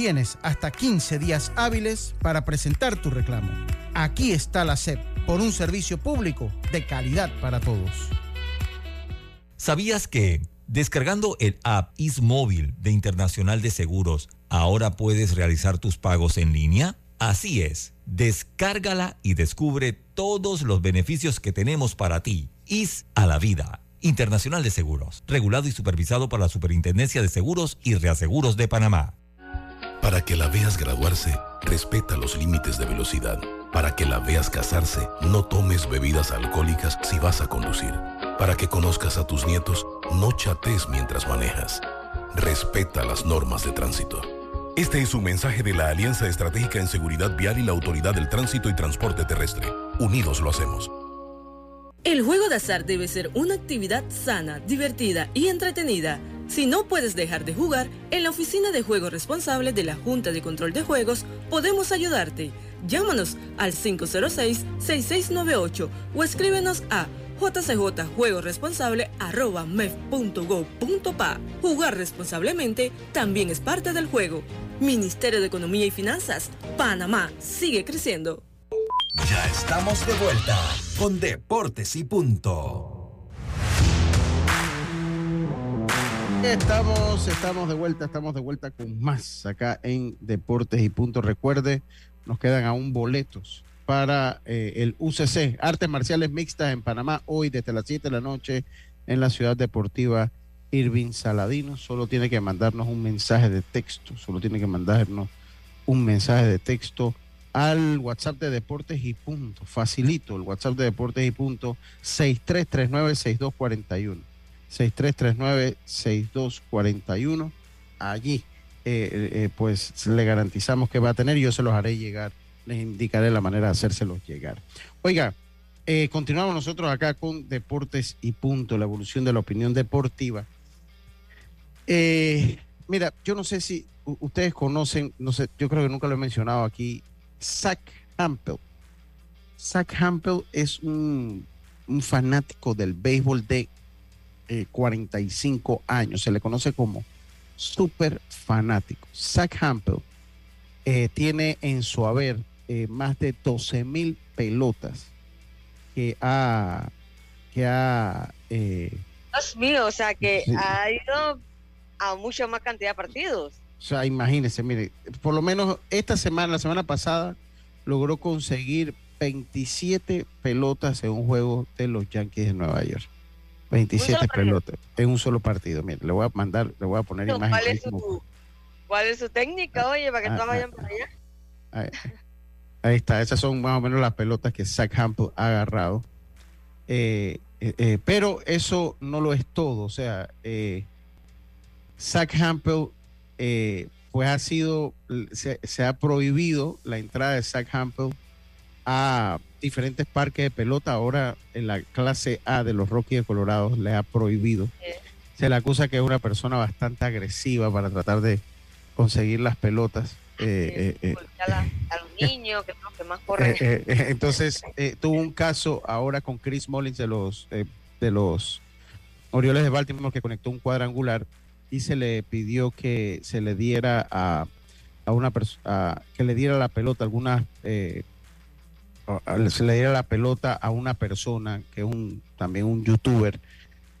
Tienes hasta 15 días hábiles para presentar tu reclamo. Aquí está la SEP por un servicio público de calidad para todos. ¿Sabías que descargando el app IsMóvil de Internacional de Seguros, ahora puedes realizar tus pagos en línea? Así es, descárgala y descubre todos los beneficios que tenemos para ti. IS a la vida. Internacional de Seguros, regulado y supervisado por la Superintendencia de Seguros y Reaseguros de Panamá. Para que la veas graduarse, respeta los límites de velocidad. Para que la veas casarse, no tomes bebidas alcohólicas si vas a conducir. Para que conozcas a tus nietos, no chates mientras manejas. Respeta las normas de tránsito. Este es un mensaje de la Alianza Estratégica en Seguridad Vial y la Autoridad del Tránsito y Transporte Terrestre. Unidos lo hacemos. El juego de azar debe ser una actividad sana, divertida y entretenida si no puedes dejar de jugar, en la oficina de juego responsable de la Junta de Control de Juegos podemos ayudarte. Llámanos al 506-6698 o escríbenos a jcjjuegoresponsable.mef.gov.pa. Jugar responsablemente también es parte del juego. Ministerio de Economía y Finanzas, Panamá, sigue creciendo. Ya estamos de vuelta con Deportes y Punto. Estamos, estamos de vuelta, estamos de vuelta con más acá en Deportes y Punto. Recuerde, nos quedan aún boletos para eh, el UCC, Artes Marciales Mixtas en Panamá, hoy desde las 7 de la noche en la ciudad deportiva Irving Saladino. Solo tiene que mandarnos un mensaje de texto, solo tiene que mandarnos un mensaje de texto al WhatsApp de Deportes y Punto. Facilito, el WhatsApp de Deportes y Punto, 6339-6241. 6339-6241. Allí, eh, eh, pues le garantizamos que va a tener yo se los haré llegar. Les indicaré la manera de hacérselos llegar. Oiga, eh, continuamos nosotros acá con Deportes y Punto, la evolución de la opinión deportiva. Eh, mira, yo no sé si ustedes conocen, no sé, yo creo que nunca lo he mencionado aquí, Zach Hampel. Zach Hampel es un, fanático del béisbol de 45 eh, años, se le conoce como súper fanático. Zach Hampel eh, tiene en su haber más de 12 mil pelotas que ha, que ha Dios mío, o sea que ha ido a mucha más cantidad de partidos. O sea, imagínense, mire, por lo menos esta semana, la semana pasada, logró conseguir 27 pelotas en un juego de los Yankees de Nueva York. 27 pelotas en un solo partido. Mire, le voy a mandar, le voy a poner imágenes. ¿cuál, es su, ¿Cuál es su técnica, oye, para que ah, todos vayan ah, para allá? Ahí, está, esas son más o menos las pelotas que Zach Hampel ha agarrado. Eh, eh, eh, pero eso no lo es todo. O sea, Zach Hampel, pues ha sido, se, ha prohibido la entrada de Zach Hampel a diferentes parques de pelota. Ahora en la clase A de los Rockies de Colorado le ha prohibido. Se le acusa que es una persona bastante agresiva para tratar de conseguir las pelotas. Eh, eh, eh, a, los niños que, que más (laughs) corren. entonces tuvo un caso ahora con Chris Mullins de los de los Orioles de Baltimore que conectó un cuadrangular y se le pidió que se le diera a, a una persona que le diera la pelota alguna se le diera la pelota a una persona que es un también un youtuber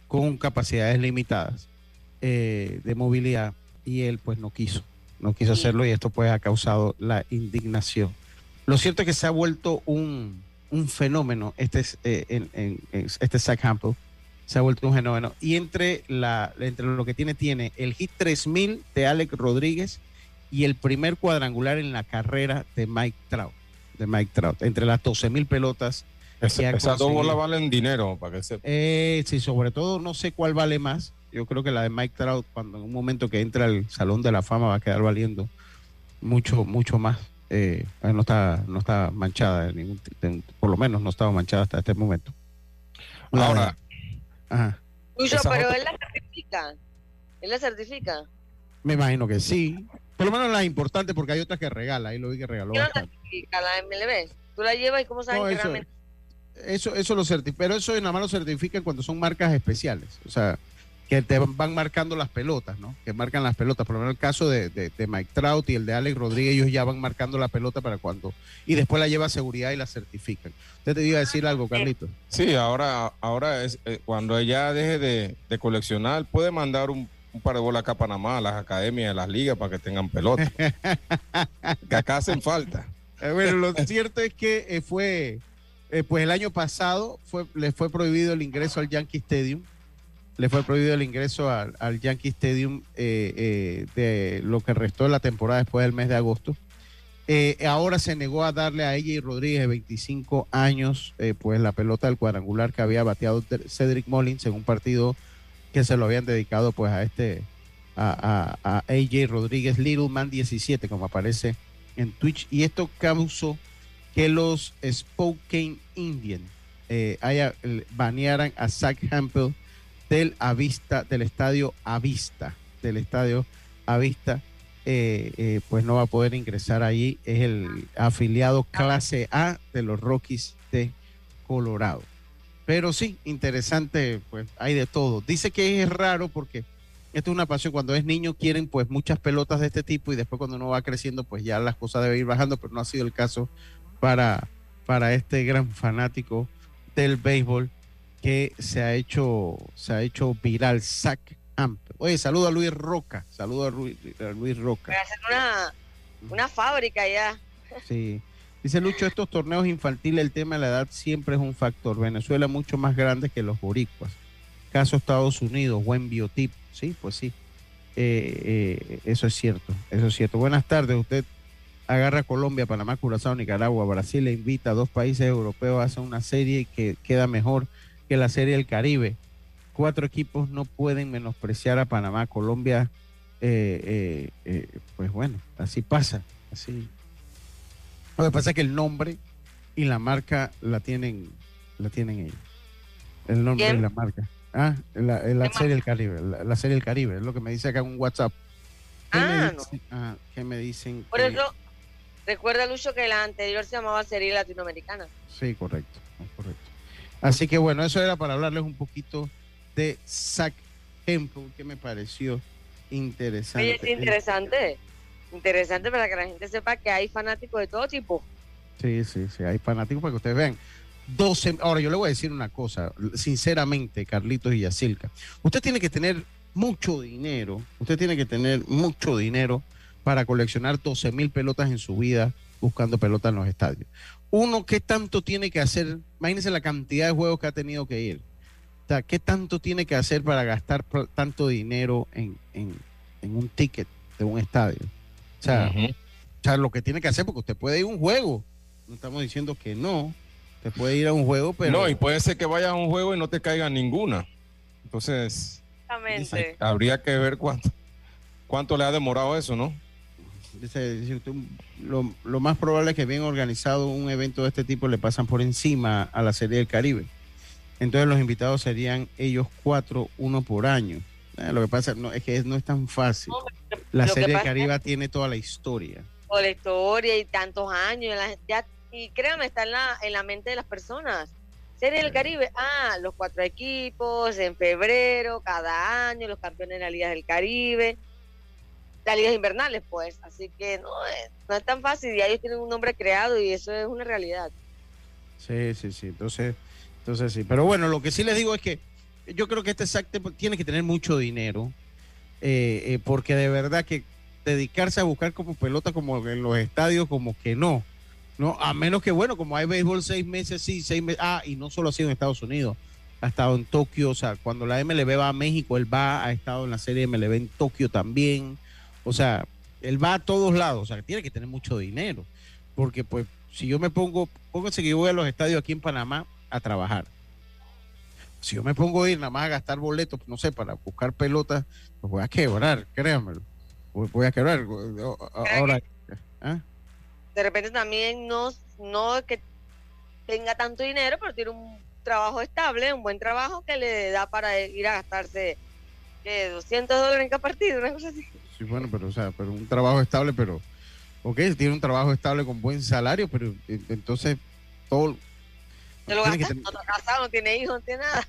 con capacidades limitadas de movilidad y él pues no quiso no quiso hacerlo y esto pues ha causado la indignación. Lo cierto es que se ha vuelto un, fenómeno, este, eh, en, este Zach Hampel, se ha vuelto un fenómeno. Y entre, la, entre lo que tiene, tiene el hit 3000 de Alex Rodríguez y el primer cuadrangular en la carrera de Mike Trout. De Mike Trout, entre las 12 mil pelotas. esas dos bolas valen dinero, para que sepa. Eh, sí, sobre todo no sé cuál vale más, yo creo que la de Mike Trout, cuando en un momento que entra al Salón de la Fama, va a quedar valiendo mucho, mucho más. Eh, no está, no está manchada, ningún, por lo menos no estaba manchada hasta este momento. Ahora, ajá. pero él la certifica. Él la certifica. Me imagino que sí. Por lo menos la importante porque hay otras que regala. Ahí lo vi que regaló. ¿Qué no certifica la MLB? Tú la llevas y cómo sabes que eso, eso, eso lo certifica. Pero eso nada más lo certifican cuando son marcas especiales. O sea, que te van marcando las pelotas, ¿no? Que marcan las pelotas. Por lo menos el caso de, Mike Trout y el de Alex Rodríguez, ellos ya van marcando la pelota para cuando. Y después la lleva a seguridad y la certifican. Usted te iba a decir algo, Carlito. Sí, ahora, ahora es eh, cuando ella deje de, coleccionar, puede mandar un, par de bolas acá a Panamá, a las academias, a las ligas, para que tengan pelota. (laughs) que acá hacen falta. Eh, bueno, lo cierto es que eh, fue. pues el año pasado fue, le fue prohibido el ingreso al Yankee Stadium le fue prohibido el ingreso al, Yankee Stadium eh, eh, de lo que restó de la temporada después del mes de agosto. Eh, ahora se negó a darle a ella y Rodríguez, de 25 años, pues la pelota del cuadrangular que había bateado Cedric Mullins en un partido que se lo habían dedicado pues a este, a, a, AJ Rodríguez, Little Man 17, como aparece en Twitch. Y esto causó que los Spokane Indians haya, banearan a Zach Hampel del Avista, del estadio Avista, del estadio Avista, eh, eh, pues no va a poder ingresar ahí. Es el afiliado clase A de los Rockies de Colorado. Pero sí, interesante, pues hay de todo. Dice que es raro porque esto es una pasión. Cuando es niño quieren pues muchas pelotas de este tipo y después cuando uno va creciendo pues ya las cosas deben ir bajando, pero no ha sido el caso para, para este gran fanático del béisbol que se ha hecho, se ha hecho viral. Zach Amp. Oye, saludo a Luis Roca. Saludo a Luis, Roca. a hacer una, una fábrica ya. Sí. Dice Lucho, estos torneos infantiles, el tema de la edad siempre es un factor. Venezuela mucho más grande que los boricuas. Caso Estados Unidos, buen biotipo. Sí, pues sí. Eh, eh, eso es cierto, eso es cierto. Buenas tardes, usted agarra Colombia, Panamá, Curazao, Nicaragua, Brasil, le invita a dos países europeos a hacer una serie que queda mejor que la Serie del Caribe. Cuatro equipos no pueden menospreciar a Panamá, Colombia. Eh, pues bueno, así pasa. Así. Lo que pasa es que el nombre y la marca la tienen, la tienen ellos. El nombre y la marca. Ah, la, la serie del Caribe, la, serie del Caribe, es lo que me dice acá en un WhatsApp. Ah, ah, ¿Qué me dicen? Por eso, recuerda, Lucho, que la anterior se llamaba Serie Latinoamericana. Sí, correcto, correcto. Así que bueno, eso era para hablarles un poquito de Zack Temple, que me pareció interesante. es interesante. Interesante para que la gente sepa que hay fanáticos de todo tipo. Sí, sí, sí, hay fanáticos para que ustedes vean. 12, ahora yo le voy a decir una cosa, sinceramente, Carlitos y Yacilca. Usted tiene que tener mucho dinero, usted tiene que tener mucho dinero para coleccionar 12 mil pelotas en su vida buscando pelotas en los estadios. Uno, ¿qué tanto tiene que hacer? Imagínense la cantidad de juegos que ha tenido que ir. O sea, ¿qué tanto tiene que hacer para gastar tanto dinero en, un ticket de un estadio? O sea, o sea, lo que tiene que hacer, porque usted puede ir a un juego. No estamos diciendo que no, te puede ir a un juego, pero. No, y puede ser que vayas a un juego y no te caiga ninguna. Entonces. Habría que ver cuánto, cuánto le ha demorado eso, ¿no? Dice, lo, lo, más probable es que bien organizado un evento de este tipo le pasan por encima a la Serie del Caribe. Entonces los invitados serían ellos cuatro, uno por año. Eh, lo que pasa no, es que no es tan fácil. La Serie del Caribe tiene toda la historia. Toda la historia y tantos años. ya y créame, está en la, en la mente de las personas. Serie del Caribe, ah, los cuatro equipos en febrero, cada año, los campeones de la Liga del Caribe, las ligas invernales, pues. Así que no, es, no es tan fácil y ellos tienen un nombre creado y eso es una realidad. Sí, sí, sí. Entonces, entonces sí. Pero bueno, lo que sí les digo es que yo creo que este SAC tiene que tener mucho dinero, eh, eh, porque de verdad que dedicarse a buscar como pelota como en los estadios, como que no. No, a menos que, bueno, como hay béisbol seis meses, sí, seis meses. Ah, y no solo ha sido en Estados Unidos, ha estado en Tokio. O sea, cuando la MLB va a México, él va, ha estado en la serie MLB en Tokio también. O sea, él va a todos lados. O sea, tiene que tener mucho dinero. Porque, pues, si yo me pongo, pónganse que yo voy a los estadios aquí en Panamá a trabajar. Si yo me pongo a ir nada más a gastar boletos, no sé, para buscar pelotas, pues voy a quebrar, créanme. Voy a quebrar. Ahora. ¿ah? de repente también no, no que tenga tanto dinero, pero tiene un trabajo estable, un buen trabajo que le da para ir a gastarse ¿qué? 200 dólares en cada partido, una cosa así. Sí, bueno, pero, o sea, pero un trabajo estable, pero, ok, tiene un trabajo estable con buen salario, pero entonces todo... Se lo gasta, no está casado, no tiene hijos, no tiene nada.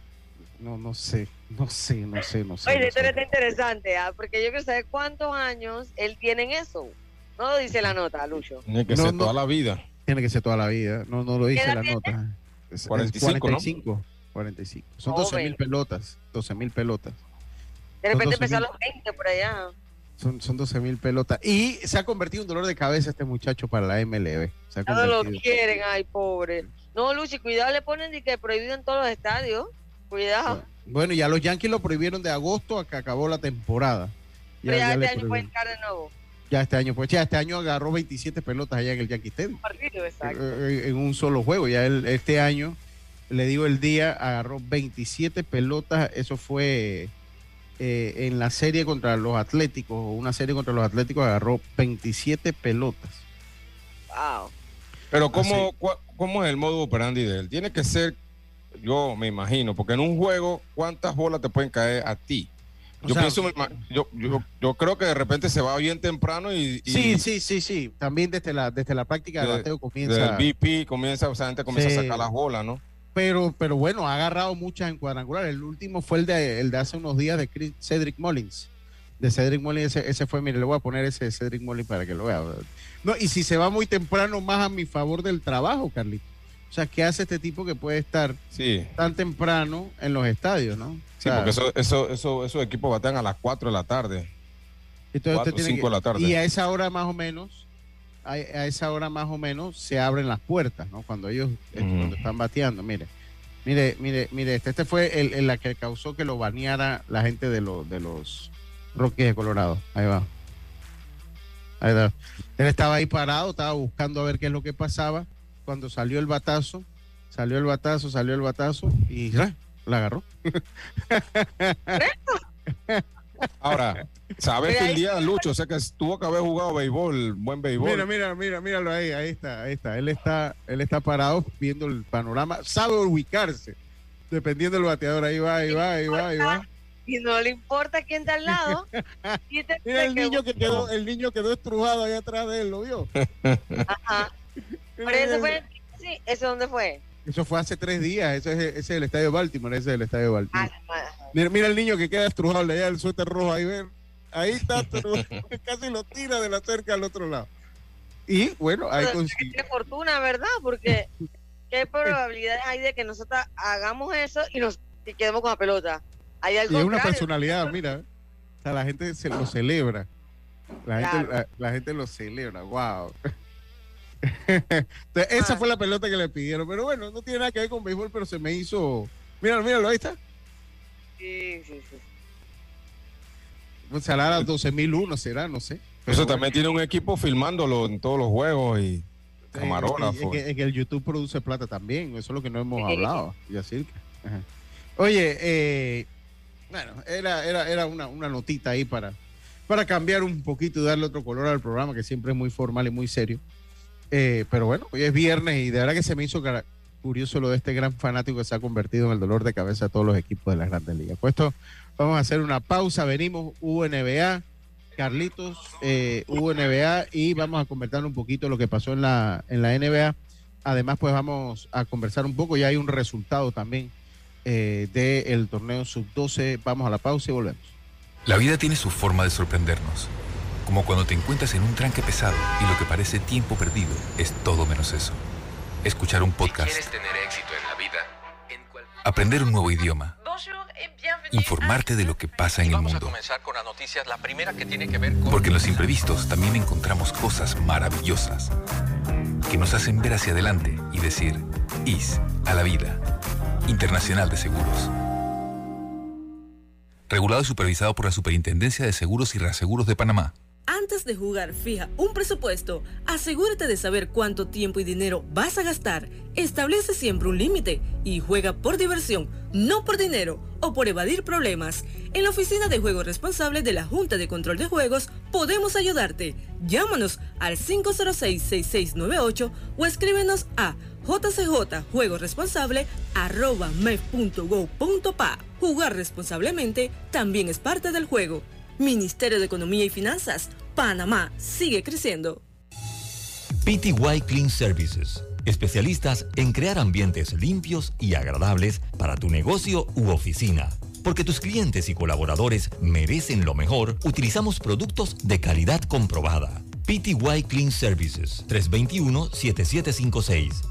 No, no sé, no sé, no sé, no sé. Oye, esto está interesante, ¿ah? porque yo quiero saber cuántos años él tiene en eso. No dice la nota, Lucho. Tiene que ser toda la vida. Tiene que ser toda la vida. No, no lo dice la nota. 45, 45, 45. Son 12 mil pelotas. 12 mil pelotas. De repente empezó a los 20 por allá. Son, son 12 mil pelotas. Y se ha convertido en dolor de cabeza este muchacho para la MLB. no lo quieren, ay, pobre. No, Luchi, cuidado, le ponen de que prohibido en todos los estadios. Cuidado. Bueno, ya los Yankees lo prohibieron de agosto a que acabó la temporada. Pero ya, ya este año puede entrar de nuevo. Ya este año, pues ya este año agarró 27 pelotas allá en el Yankee Stadium. Eh, en un solo juego. Ya este año, le digo el día, agarró 27 pelotas. Eso fue eh, en la serie contra los Atléticos, una serie contra los Atléticos, agarró 27 pelotas. Wow. Pero ¿cómo, ¿cómo es el modo operandi de él? Tiene que ser, yo me imagino, porque en un juego, ¿cuántas bolas te pueden caer a ti? Yo, pienso, yo, yo, creo que de repente se va bien temprano y, sí, sí, sí, sí. También desde la, desde la práctica de, bateo comienza. el BP comienza, o sea, gente comienza a sacar las bolas, ¿no? Pero, pero bueno, ha agarrado muchas en cuadrangular. El último fue el de, el de hace unos días de Cedric Mullins. De Cedric Mullins, ese, ese, fue, mire, le voy a poner ese de Cedric Mullins para que lo vea. No, y si se va muy temprano, más a mi favor del trabajo, Carlito. O sea, ¿qué hace este tipo que puede estar tan temprano en los estadios, no? Sí, porque eso, eso, eso, esos equipos batean a las 4 de la tarde. Entonces 5 de la tarde. Y a esa hora más o menos, a, esa hora más o menos se abren las puertas, ¿no? Cuando ellos están bateando, mire. Mire, mire, mire, este, este fue el, la que causó que lo baneara la gente de, los de los Rockies de Colorado. Ahí va. Él estaba ahí parado, estaba buscando a ver qué es lo que pasaba cuando salió el batazo, salió el batazo, salió el batazo y la agarró. (laughs) Ahora, sabes que el día de Lucho, o sea que tuvo que haber jugado béisbol, buen béisbol. Mira, mira, mira, míralo ahí, ahí está, ahí está. Él está, él está parado viendo el panorama, sabe ubicarse. Dependiendo del bateador, ahí va, ahí va, ahí va, ahí va. Y no le importa quién está al lado. (laughs) Mira el niño que quedó, el niño quedó estrujado ahí atrás de él, ¿lo vio? Ajá. (laughs) Pero eso fue, sí, ¿eso dónde fue? Eso fue hace tres días, ese es, ese es el estadio Baltimore, ese es el estadio Baltimore. Mira, mira el niño que queda estrujado, le da el suéter rojo ahí, ven. Ahí está, (laughs) casi lo tira de la cerca al otro lado. Y bueno, ahí consiguió. Qué fortuna, ¿verdad? Porque qué probabilidades hay de que nosotros hagamos eso y nos y quedemos con la pelota. Hay algo y es una personalidad, mira. O sea, la gente se lo celebra. La, gente, la, gente lo celebra, wow. (laughs) Entonces, esa ah. fue la pelota que le pidieron. Pero bueno, no tiene nada que ver con béisbol, pero se me hizo. Míralo, míralo, ahí está. Sí, sí, sí. Pues será las 12.001, será, no sé. Eso también tiene un equipo filmándolo en todos los juegos y camarógrafo. Es que, el YouTube produce plata también, eso es lo que no hemos hablado. Y así. Oye, eh, bueno, era, era, era una, una notita ahí para, para cambiar un poquito y darle otro color al programa, que siempre es muy formal y muy serio. Eh, pero bueno, hoy es viernes y de verdad que se me hizo curioso lo de este gran fanático que se ha convertido en el dolor de cabeza de todos los equipos de las grandes ligas. Puesto, vamos a hacer una pausa, venimos, UNBA, Carlitos, eh, UNBA y vamos a conversar un poquito lo que pasó en la, en la NBA. Además, pues vamos a conversar un poco, ya hay un resultado también eh, del torneo sub-12. Vamos a la pausa y volvemos. La vida tiene su forma de sorprendernos como cuando te encuentras en un tranque pesado y lo que parece tiempo perdido es todo menos eso. Escuchar un podcast. tener éxito en la vida, aprender un nuevo idioma. Informarte de lo que pasa en el mundo. Porque en los imprevistos también encontramos cosas maravillosas que nos hacen ver hacia adelante y decir, IS a la vida. Internacional de Seguros. Regulado y supervisado por la Superintendencia de Seguros y Reaseguros de Panamá. Antes de jugar, fija un presupuesto. Asegúrate de saber cuánto tiempo y dinero vas a gastar. Establece siempre un límite y juega por diversión, no por dinero o por evadir problemas. En la oficina de juego responsable de la Junta de Control de Juegos podemos ayudarte. Llámanos al 506-6698 o escríbenos a jcjjuegoresponsable.mef.go.pa. Jugar responsablemente también es parte del juego. Ministerio de Economía y Finanzas, Panamá sigue creciendo. PTY Clean Services, especialistas en crear ambientes limpios y agradables para tu negocio u oficina. Porque tus clientes y colaboradores merecen lo mejor, utilizamos productos de calidad comprobada. PTY Clean Services 321-7756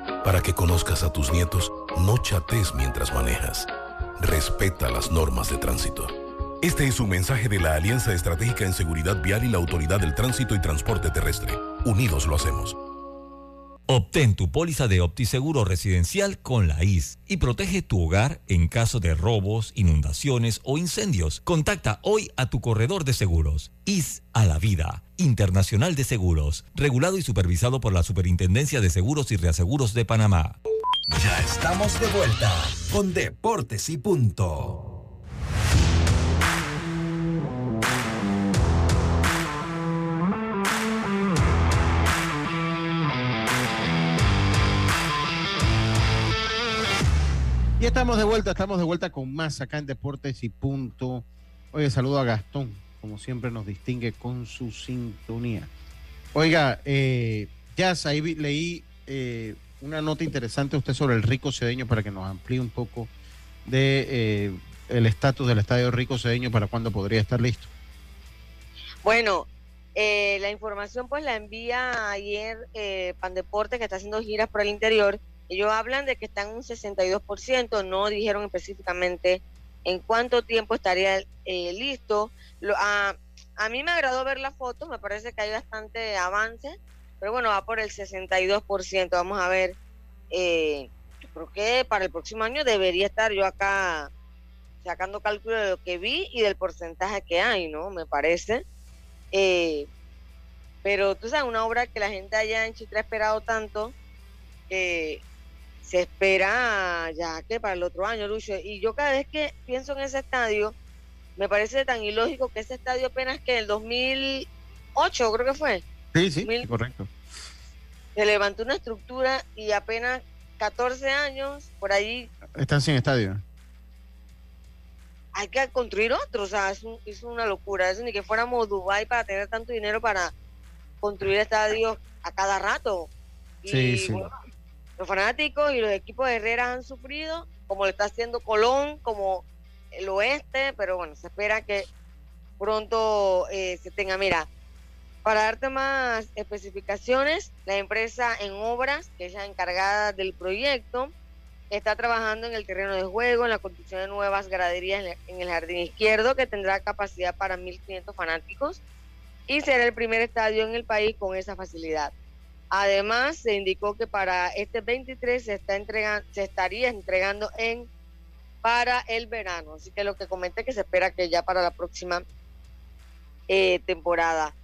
Para que conozcas a tus nietos, no chates mientras manejas. Respeta las normas de tránsito. Este es un mensaje de la Alianza Estratégica en Seguridad Vial y la Autoridad del Tránsito y Transporte Terrestre. Unidos lo hacemos. Obtén tu póliza de OptiSeguro residencial con la IS y protege tu hogar en caso de robos, inundaciones o incendios. Contacta hoy a tu corredor de seguros. IS a la vida. Internacional de Seguros. Regulado y supervisado por la Superintendencia de Seguros y Reaseguros de Panamá. Ya estamos de vuelta con Deportes y Punto. Y estamos de vuelta, estamos de vuelta con más acá en Deportes y Punto. Oye, saludo a Gastón, como siempre nos distingue con su sintonía. Oiga, eh, ya ahí leí eh, una nota interesante usted sobre el Rico Cedeño para que nos amplíe un poco de eh, el estatus del Estadio Rico Cedeño para cuándo podría estar listo. Bueno, Eh, la información pues la envía ayer eh, Pandeporte que está haciendo giras por el interior. Ellos hablan de que están un 62%, no dijeron específicamente en cuánto tiempo estaría eh, listo. A, a mí me agradó ver la foto, me parece que hay bastante avance, pero bueno, va por el 62%. Vamos a ver, eh, yo creo que para el próximo año debería estar yo acá sacando cálculo de lo que vi y del porcentaje que hay, ¿no? Me parece. Eh, pero tú sabes, una obra que la gente allá en Chitre ha esperado tanto, que se espera ya que para el otro año, Lucho. Y yo cada vez que pienso en ese estadio, me parece tan ilógico que ese estadio apenas que en el 2008, creo que fue. Sí, sí, correcto. Se levantó una estructura y apenas 14 años por ahí. Están sin estadio hay que construir otro, o sea, es, es una locura, es ni que fuéramos Dubai para tener tanto dinero para construir estadios a cada rato. Y, sí, los fanáticos y los equipos de Herrera han sufrido, como le está haciendo Colón, como el oeste, pero bueno, se espera que pronto eh, se tenga. Mira, para darte más especificaciones, la empresa en obras, que es la encargada del proyecto, está trabajando en el terreno de juego, en la construcción de nuevas graderías en el jardín izquierdo, que tendrá capacidad para 1.500 fanáticos y será el primer estadio en el país con esa facilidad. Además, se indicó que para este 23 se, está entregando, se estaría entregando en para el verano. Así que lo que comenté que se espera que ya para la próxima eh, temporada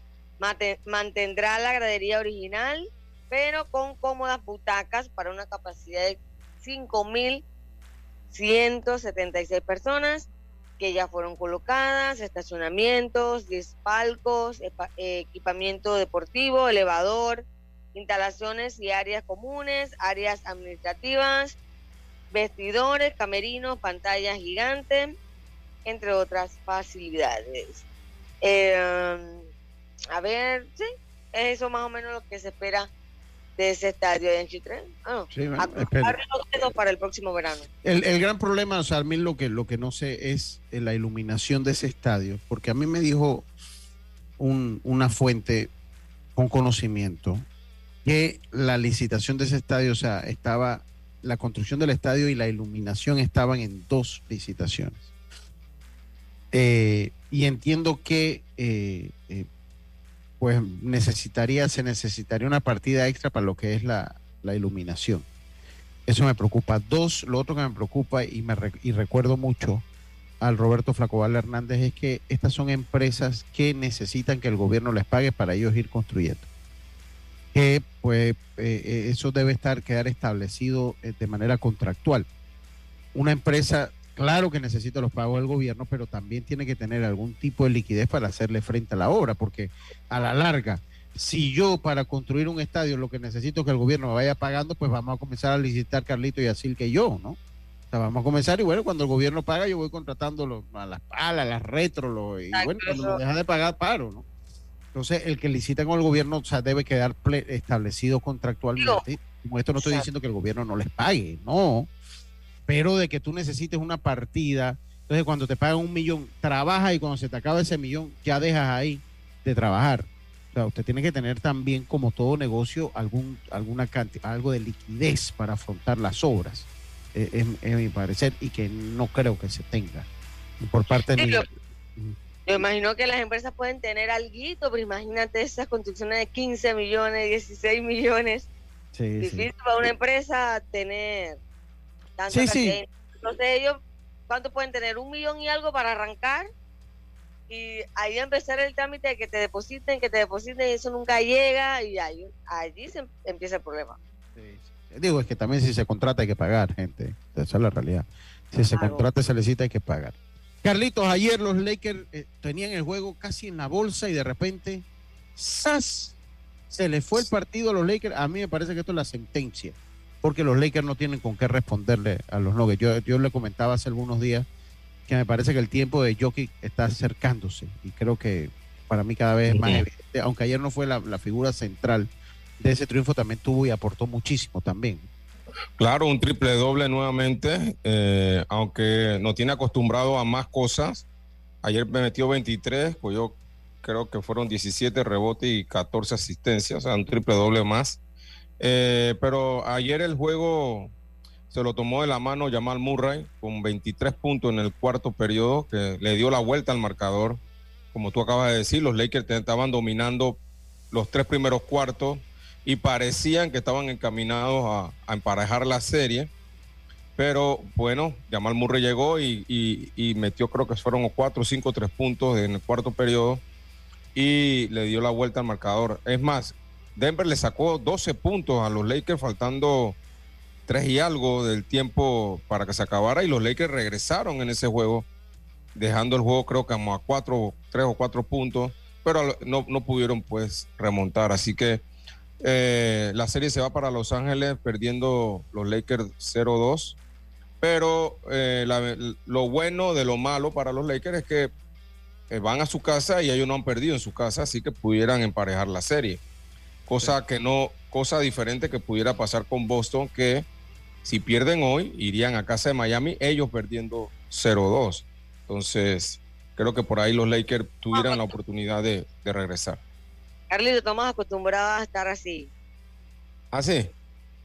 mantendrá la gradería original, pero con cómodas butacas para una capacidad de 5.176 personas que ya fueron colocadas, estacionamientos, 10 palcos, equipamiento deportivo, elevador, instalaciones y áreas comunes, áreas administrativas, vestidores, camerinos, pantallas gigantes, entre otras facilidades. Eh, a ver, sí, eso más o menos lo que se espera de ese estadio en Chitrén. Ah, para el próximo verano. El, el, gran problema, o sea, a mí lo que, lo que no sé es eh, la iluminación de ese estadio, porque a mí me dijo un, una fuente con conocimiento que la licitación de ese estadio, o sea, estaba, la construcción del estadio y la iluminación estaban en dos licitaciones. Eh, y entiendo que eh, pues necesitaría, se necesitaría una partida extra para lo que es la, iluminación. Eso me preocupa. Dos, lo otro que me preocupa y, me y recuerdo mucho al Roberto Flacobal Hernández es que estas son empresas que necesitan que el gobierno les pague para ellos ir construyendo. Que pues eh, eh, eso debe estar, quedar establecido eh, de manera contractual. Una empresa claro que necesita los pagos del gobierno, pero también tiene que tener algún tipo de liquidez para hacerle frente a la obra, porque a la larga, si yo para construir un estadio lo que necesito es que el gobierno me vaya pagando, pues vamos a comenzar a licitar Carlito y Asil que yo, ¿no? O sea, vamos a comenzar y bueno, cuando el gobierno paga, yo voy contratando a las palas, las retro, y bueno, cuando me deja de pagar, paro, ¿no? Entonces, el que licita con el gobierno, o sea, debe quedar establecido contractualmente. Como esto no estoy diciendo que el gobierno no les pague, no pero de que tú necesites una partida. Entonces, cuando te pagan un millón, trabaja y cuando se te acaba ese millón, ya dejas ahí de trabajar. O sea, usted tiene que tener también, como todo negocio, algún, alguna cantidad, algo de liquidez para afrontar las obras, eh, en, mi parecer, y que no creo que se tenga por parte de Yo, imagino que las empresas pueden tener algo, pero imagínate esas construcciones de 15 millones, 16 millones. Difícil para una empresa tener sí, sí. Entonces ellos, ¿cuánto pueden tener? Un millón y algo para arrancar y ahí empezar el trámite de que te depositen, que te depositen y eso nunca llega y ahí, allí se empieza el problema. Digo, es que también si se contrata hay que pagar, gente. Esa es la realidad. Si se contrata se necesita hay que pagar. Carlitos, ayer los Lakers eh, tenían el juego casi en la bolsa y de repente, ¡zas! Se le fue el partido a los Lakers. A mí me parece que esto es la sentencia porque los Lakers no tienen con qué responderle a los Nuggets. Yo, yo le comentaba hace algunos días que me parece que el tiempo de Jokic está acercándose y creo que para mí cada vez es más evidente, aunque ayer no fue la, figura central de ese triunfo, también tuvo y aportó muchísimo también. Claro, un triple doble nuevamente, eh, aunque no tiene acostumbrado a más cosas. Ayer me metió 23, pues yo creo que fueron 17 rebotes y 14 asistencias, o sea, un triple doble más. Eh, pero ayer el juego se lo tomó de la mano Jamal Murray con 23 puntos en el cuarto periodo, que le dio la vuelta al marcador. Como tú acabas de decir, los Lakers estaban dominando los tres primeros cuartos y parecían que estaban encaminados a, emparejar la serie. Pero bueno, Jamal Murray llegó y, metió, creo que fueron cuatro cinco tres puntos en el cuarto periodo y le dio la vuelta al marcador. Es más, Denver le sacó 12 puntos a los Lakers faltando tres y algo del tiempo para que se acabara y los Lakers regresaron en ese juego, dejando el juego creo que como a cuatro, tres o cuatro puntos, pero no, no pudieron pues remontar. Así que eh, la serie se va para Los Ángeles perdiendo los Lakers 0-2. Pero eh, la, lo bueno de lo malo para los Lakers es que eh, van a su casa y ellos no han perdido en su casa, así que pudieran emparejar la serie. Cosa que no, cosa diferente que pudiera pasar con Boston, que si pierden hoy, irían a casa de Miami, ellos perdiendo 0-2. Entonces, creo que por ahí los Lakers tuvieran la oportunidad de, de regresar. Carlito, estamos acostumbrados a estar así. ¿Ah, sí?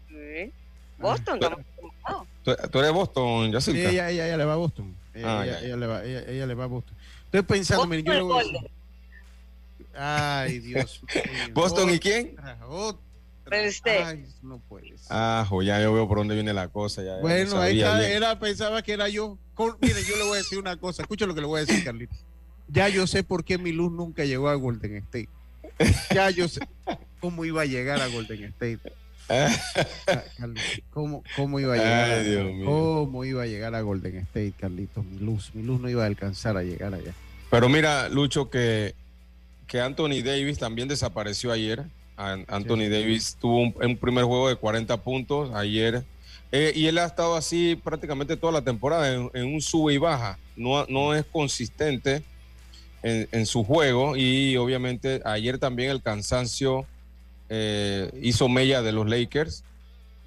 Sí. Boston, Ah, estamos acostumbrados. ¿Tú, tú eres Boston, Sí, Jessica? ella, ella, ella le va a Boston. Ella, Ah, ella- ella le va, ella, ella le va a Boston. Estoy pensando, miren, yo le voy a decir- Ay, Dios. (laughs) ¿Boston y quién? Otra, otra. Golden State. Ay, no puede ser. Ah, ya yo veo por dónde viene la cosa. Ya, ya Bueno, lo ahí era, pensaba que era yo. Con- miren, yo le voy a decir una cosa. Escucha lo que le voy a decir, Carlito. Ya yo sé por qué mi luz nunca llegó a Golden State. (laughs) Ya yo sé cómo iba a llegar a Golden State. (laughs) ¿Cómo, cómo iba a llegar? Ay, a-. ¿Cómo iba a llegar a Golden State, Carlitos? Mi luz, mi luz no iba a alcanzar a llegar allá. Pero mira, Lucho, que, que Anthony Davis también desapareció ayer. An- Anthony Davis tuvo un, un primer juego de 40 puntos ayer. Eh, y él ha estado así prácticamente toda la temporada, en, en un sube y baja. No, no es consistente en, en su juego. Y obviamente ayer también el cansancio eh, hizo mella de los Lakers.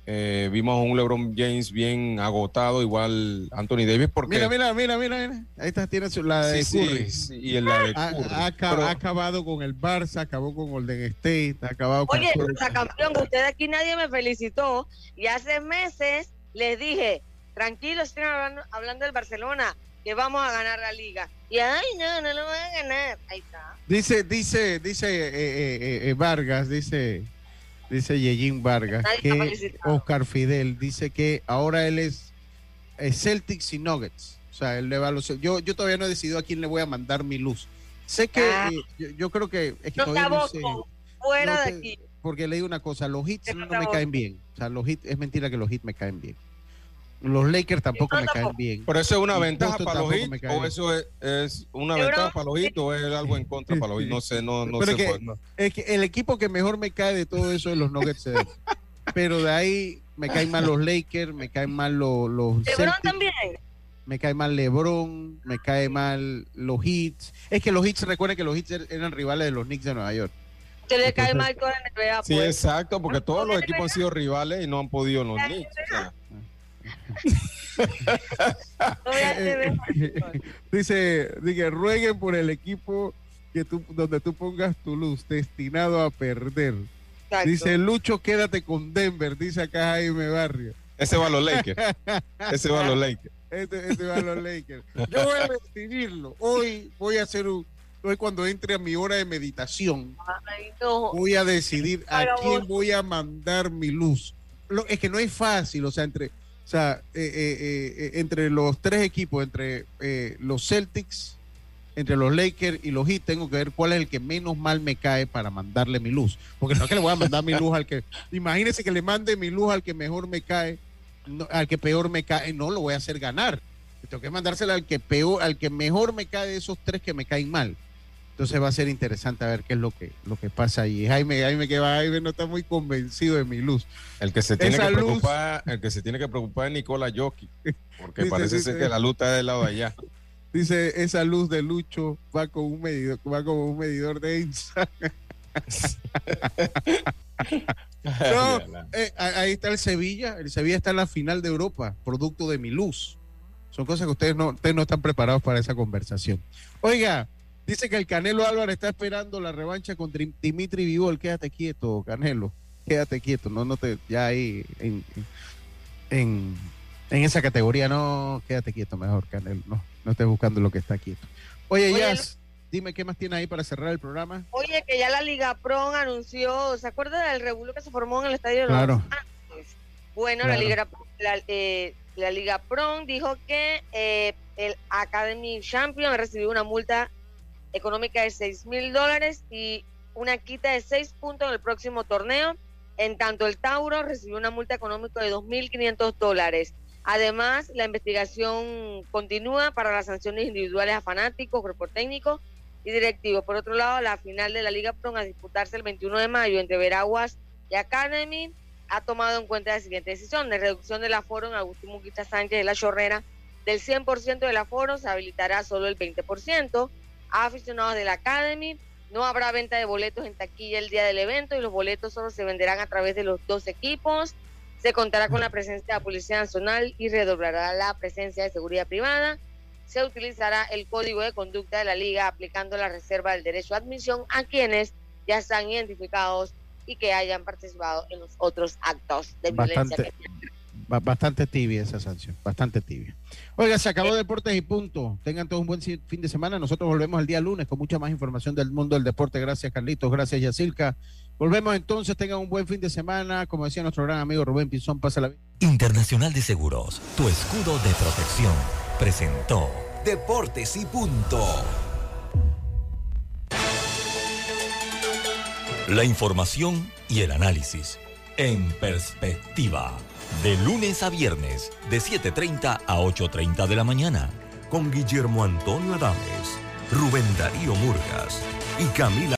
Eh, vimos a un LeBron James bien agotado, igual Anthony Davis, porque Mira, mira, mira, mira, mira. Ahí está, tiene su- la de Sí, Curry. sí, sí, y el la de Ha, Curry. ha aca- Pero- ha acabado con el Barça, acabó con Golden State, ha acabado con Oye, todo. campeón, usted aquí nadie me felicitó y hace meses les dije, tranquilos, estén hablando, hablando del Barcelona, que vamos a ganar la liga. Y ay, no, no lo van a ganar. Ahí está. Dice, dice, dice eh, eh, eh, eh, Vargas, dice, dice Yejin Vargas, Nadie que. Oscar Fidel dice que ahora él es, Celtics y Nuggets. O sea, él le va a los. Yo, yo todavía no he decidido a quién le voy a mandar mi luz. Sé que Ah. eh, yo, yo creo que es que No está no sé. Fuera No de aquí. Porque le digo una cosa, los hits no me caen bien. O sea, los hits, es mentira que los hits me caen bien. Los Lakers tampoco me caen bien. Pero eso es una ventaja para los cae o eso es, es una ventaja para los hits o es algo en contra para los hits. No sé, no, no Pero sé. que-. Es que el equipo que mejor me cae de todo eso es los Nuggets. Denver. Pero de ahí me caen mal los Lakers, me caen mal los, los LeBron Celtics, también. me cae mal LeBron, me cae mal los Hits. Es que los Hits, recuerden que los Hits er- eran rivales de los Knicks de Nueva York. Se le cae mal con la NBA, Sí, pues. exacto, porque todos los equipos han sido rivales y no han podido los Knicks. o sea. (laughs) Dice, dice, rueguen por el equipo que tú, donde tú pongas tu luz, destinado a perder. Exacto. Dice Lucho, quédate con Denver, dice acá Jaime Barrio. Ese va a los Lakers. (laughs) Ese va a los Lakers. Este, este va a los Lakers. Yo voy a decidirlo. Hoy voy a hacer un. Hoy, cuando entre a mi hora de meditación, Ay, no. voy a decidir a quién voy a mandar mi luz. Lo- es que no es fácil, o sea, entre, o sea, eh, eh, eh, entre los tres equipos, entre los Celtics, entre los Lakers y los Heat, tengo que ver cuál es el que menos mal me cae para mandarle mi luz. Porque no es que le voy a mandar mi luz al que. Imagínese que le mande mi luz al que mejor me cae, al que peor me cae, no lo voy a hacer ganar. Tengo que mandársela al que peor, al que mejor me cae de esos tres que me caen mal. Entonces va a ser interesante a ver qué es lo que, lo que pasa ahí. Jaime, Jaime que va, Jaime no está muy convencido de mi luz. El que se tiene Esa que luz- preocupar, el que se tiene que preocupar es Nicola Jockey, porque (laughs) Dice, parece dice- ser que la luz está del lado de allá. Dice, esa luz de Lucho va con un medidor, va como un medidor de INSA. (laughs) No, eh, ahí está el Sevilla. El Sevilla está en la final de Europa, producto de mi luz. Son cosas que ustedes no, ustedes no están preparados para esa conversación. Oiga, Dice que el Canelo Álvarez está esperando la revancha con Dimitri Vivol. Quédate quieto, Canelo. Quédate quieto. No, no te. Ya ahí. En, en, en esa categoría, no. Quédate quieto, mejor, Canelo. No, no estés buscando lo que está quieto. Oye, ya. Dime qué más tiene ahí para cerrar el programa. Oye, que ya la Liga Pro anunció, ¿se acuerda del revuelo que se formó en el estadio? Claro. Bueno, la Liga la, eh, la Liga Pro dijo que eh, el Academy Champion recibió una multa económica de 6 mil dólares y una quita de 6 puntos en el próximo torneo. En tanto, el Tauro recibió una multa económica de 2.500 dólares. Además, la investigación continúa para las sanciones individuales a fanáticos, cuerpo técnico y directivos. Por otro lado, la final de la Liga Pro a disputarse el 21 de mayo entre Veraguas y Academy ha tomado en cuenta la siguiente decisión, de reducción del aforo en Agustín Muquita Sánchez de la Chorrera del 100% del aforo se habilitará solo el 20%. Aficionados de la Academy no habrá venta de boletos en taquilla el día del evento y los boletos solo se venderán a través de los dos equipos. Se contará con la presencia de la Policía Nacional y redoblará la presencia de seguridad privada. Se utilizará el código de conducta de la liga aplicando la reserva del derecho a admisión a quienes ya están identificados y que hayan participado en los otros actos de violencia. Bastante tibia esa sanción, bastante tibia. Oiga, se acabó Deportes y punto. Tengan todos un buen fin de semana. Nosotros volvemos el día lunes con mucha más información del mundo del deporte. Gracias, Carlitos. Gracias, Yacilca. Volvemos entonces. Tengan un buen fin de semana. Como decía nuestro gran amigo Rubén Pinzón, pasa vida. Internacional de Seguros, tu escudo de protección, presentó Deportes y punto. La información y el análisis en perspectiva. De lunes a viernes, de 7.30 a 8.30 de la mañana. Con Guillermo Antonio Adames, Rubén Darío Murgas y Camila.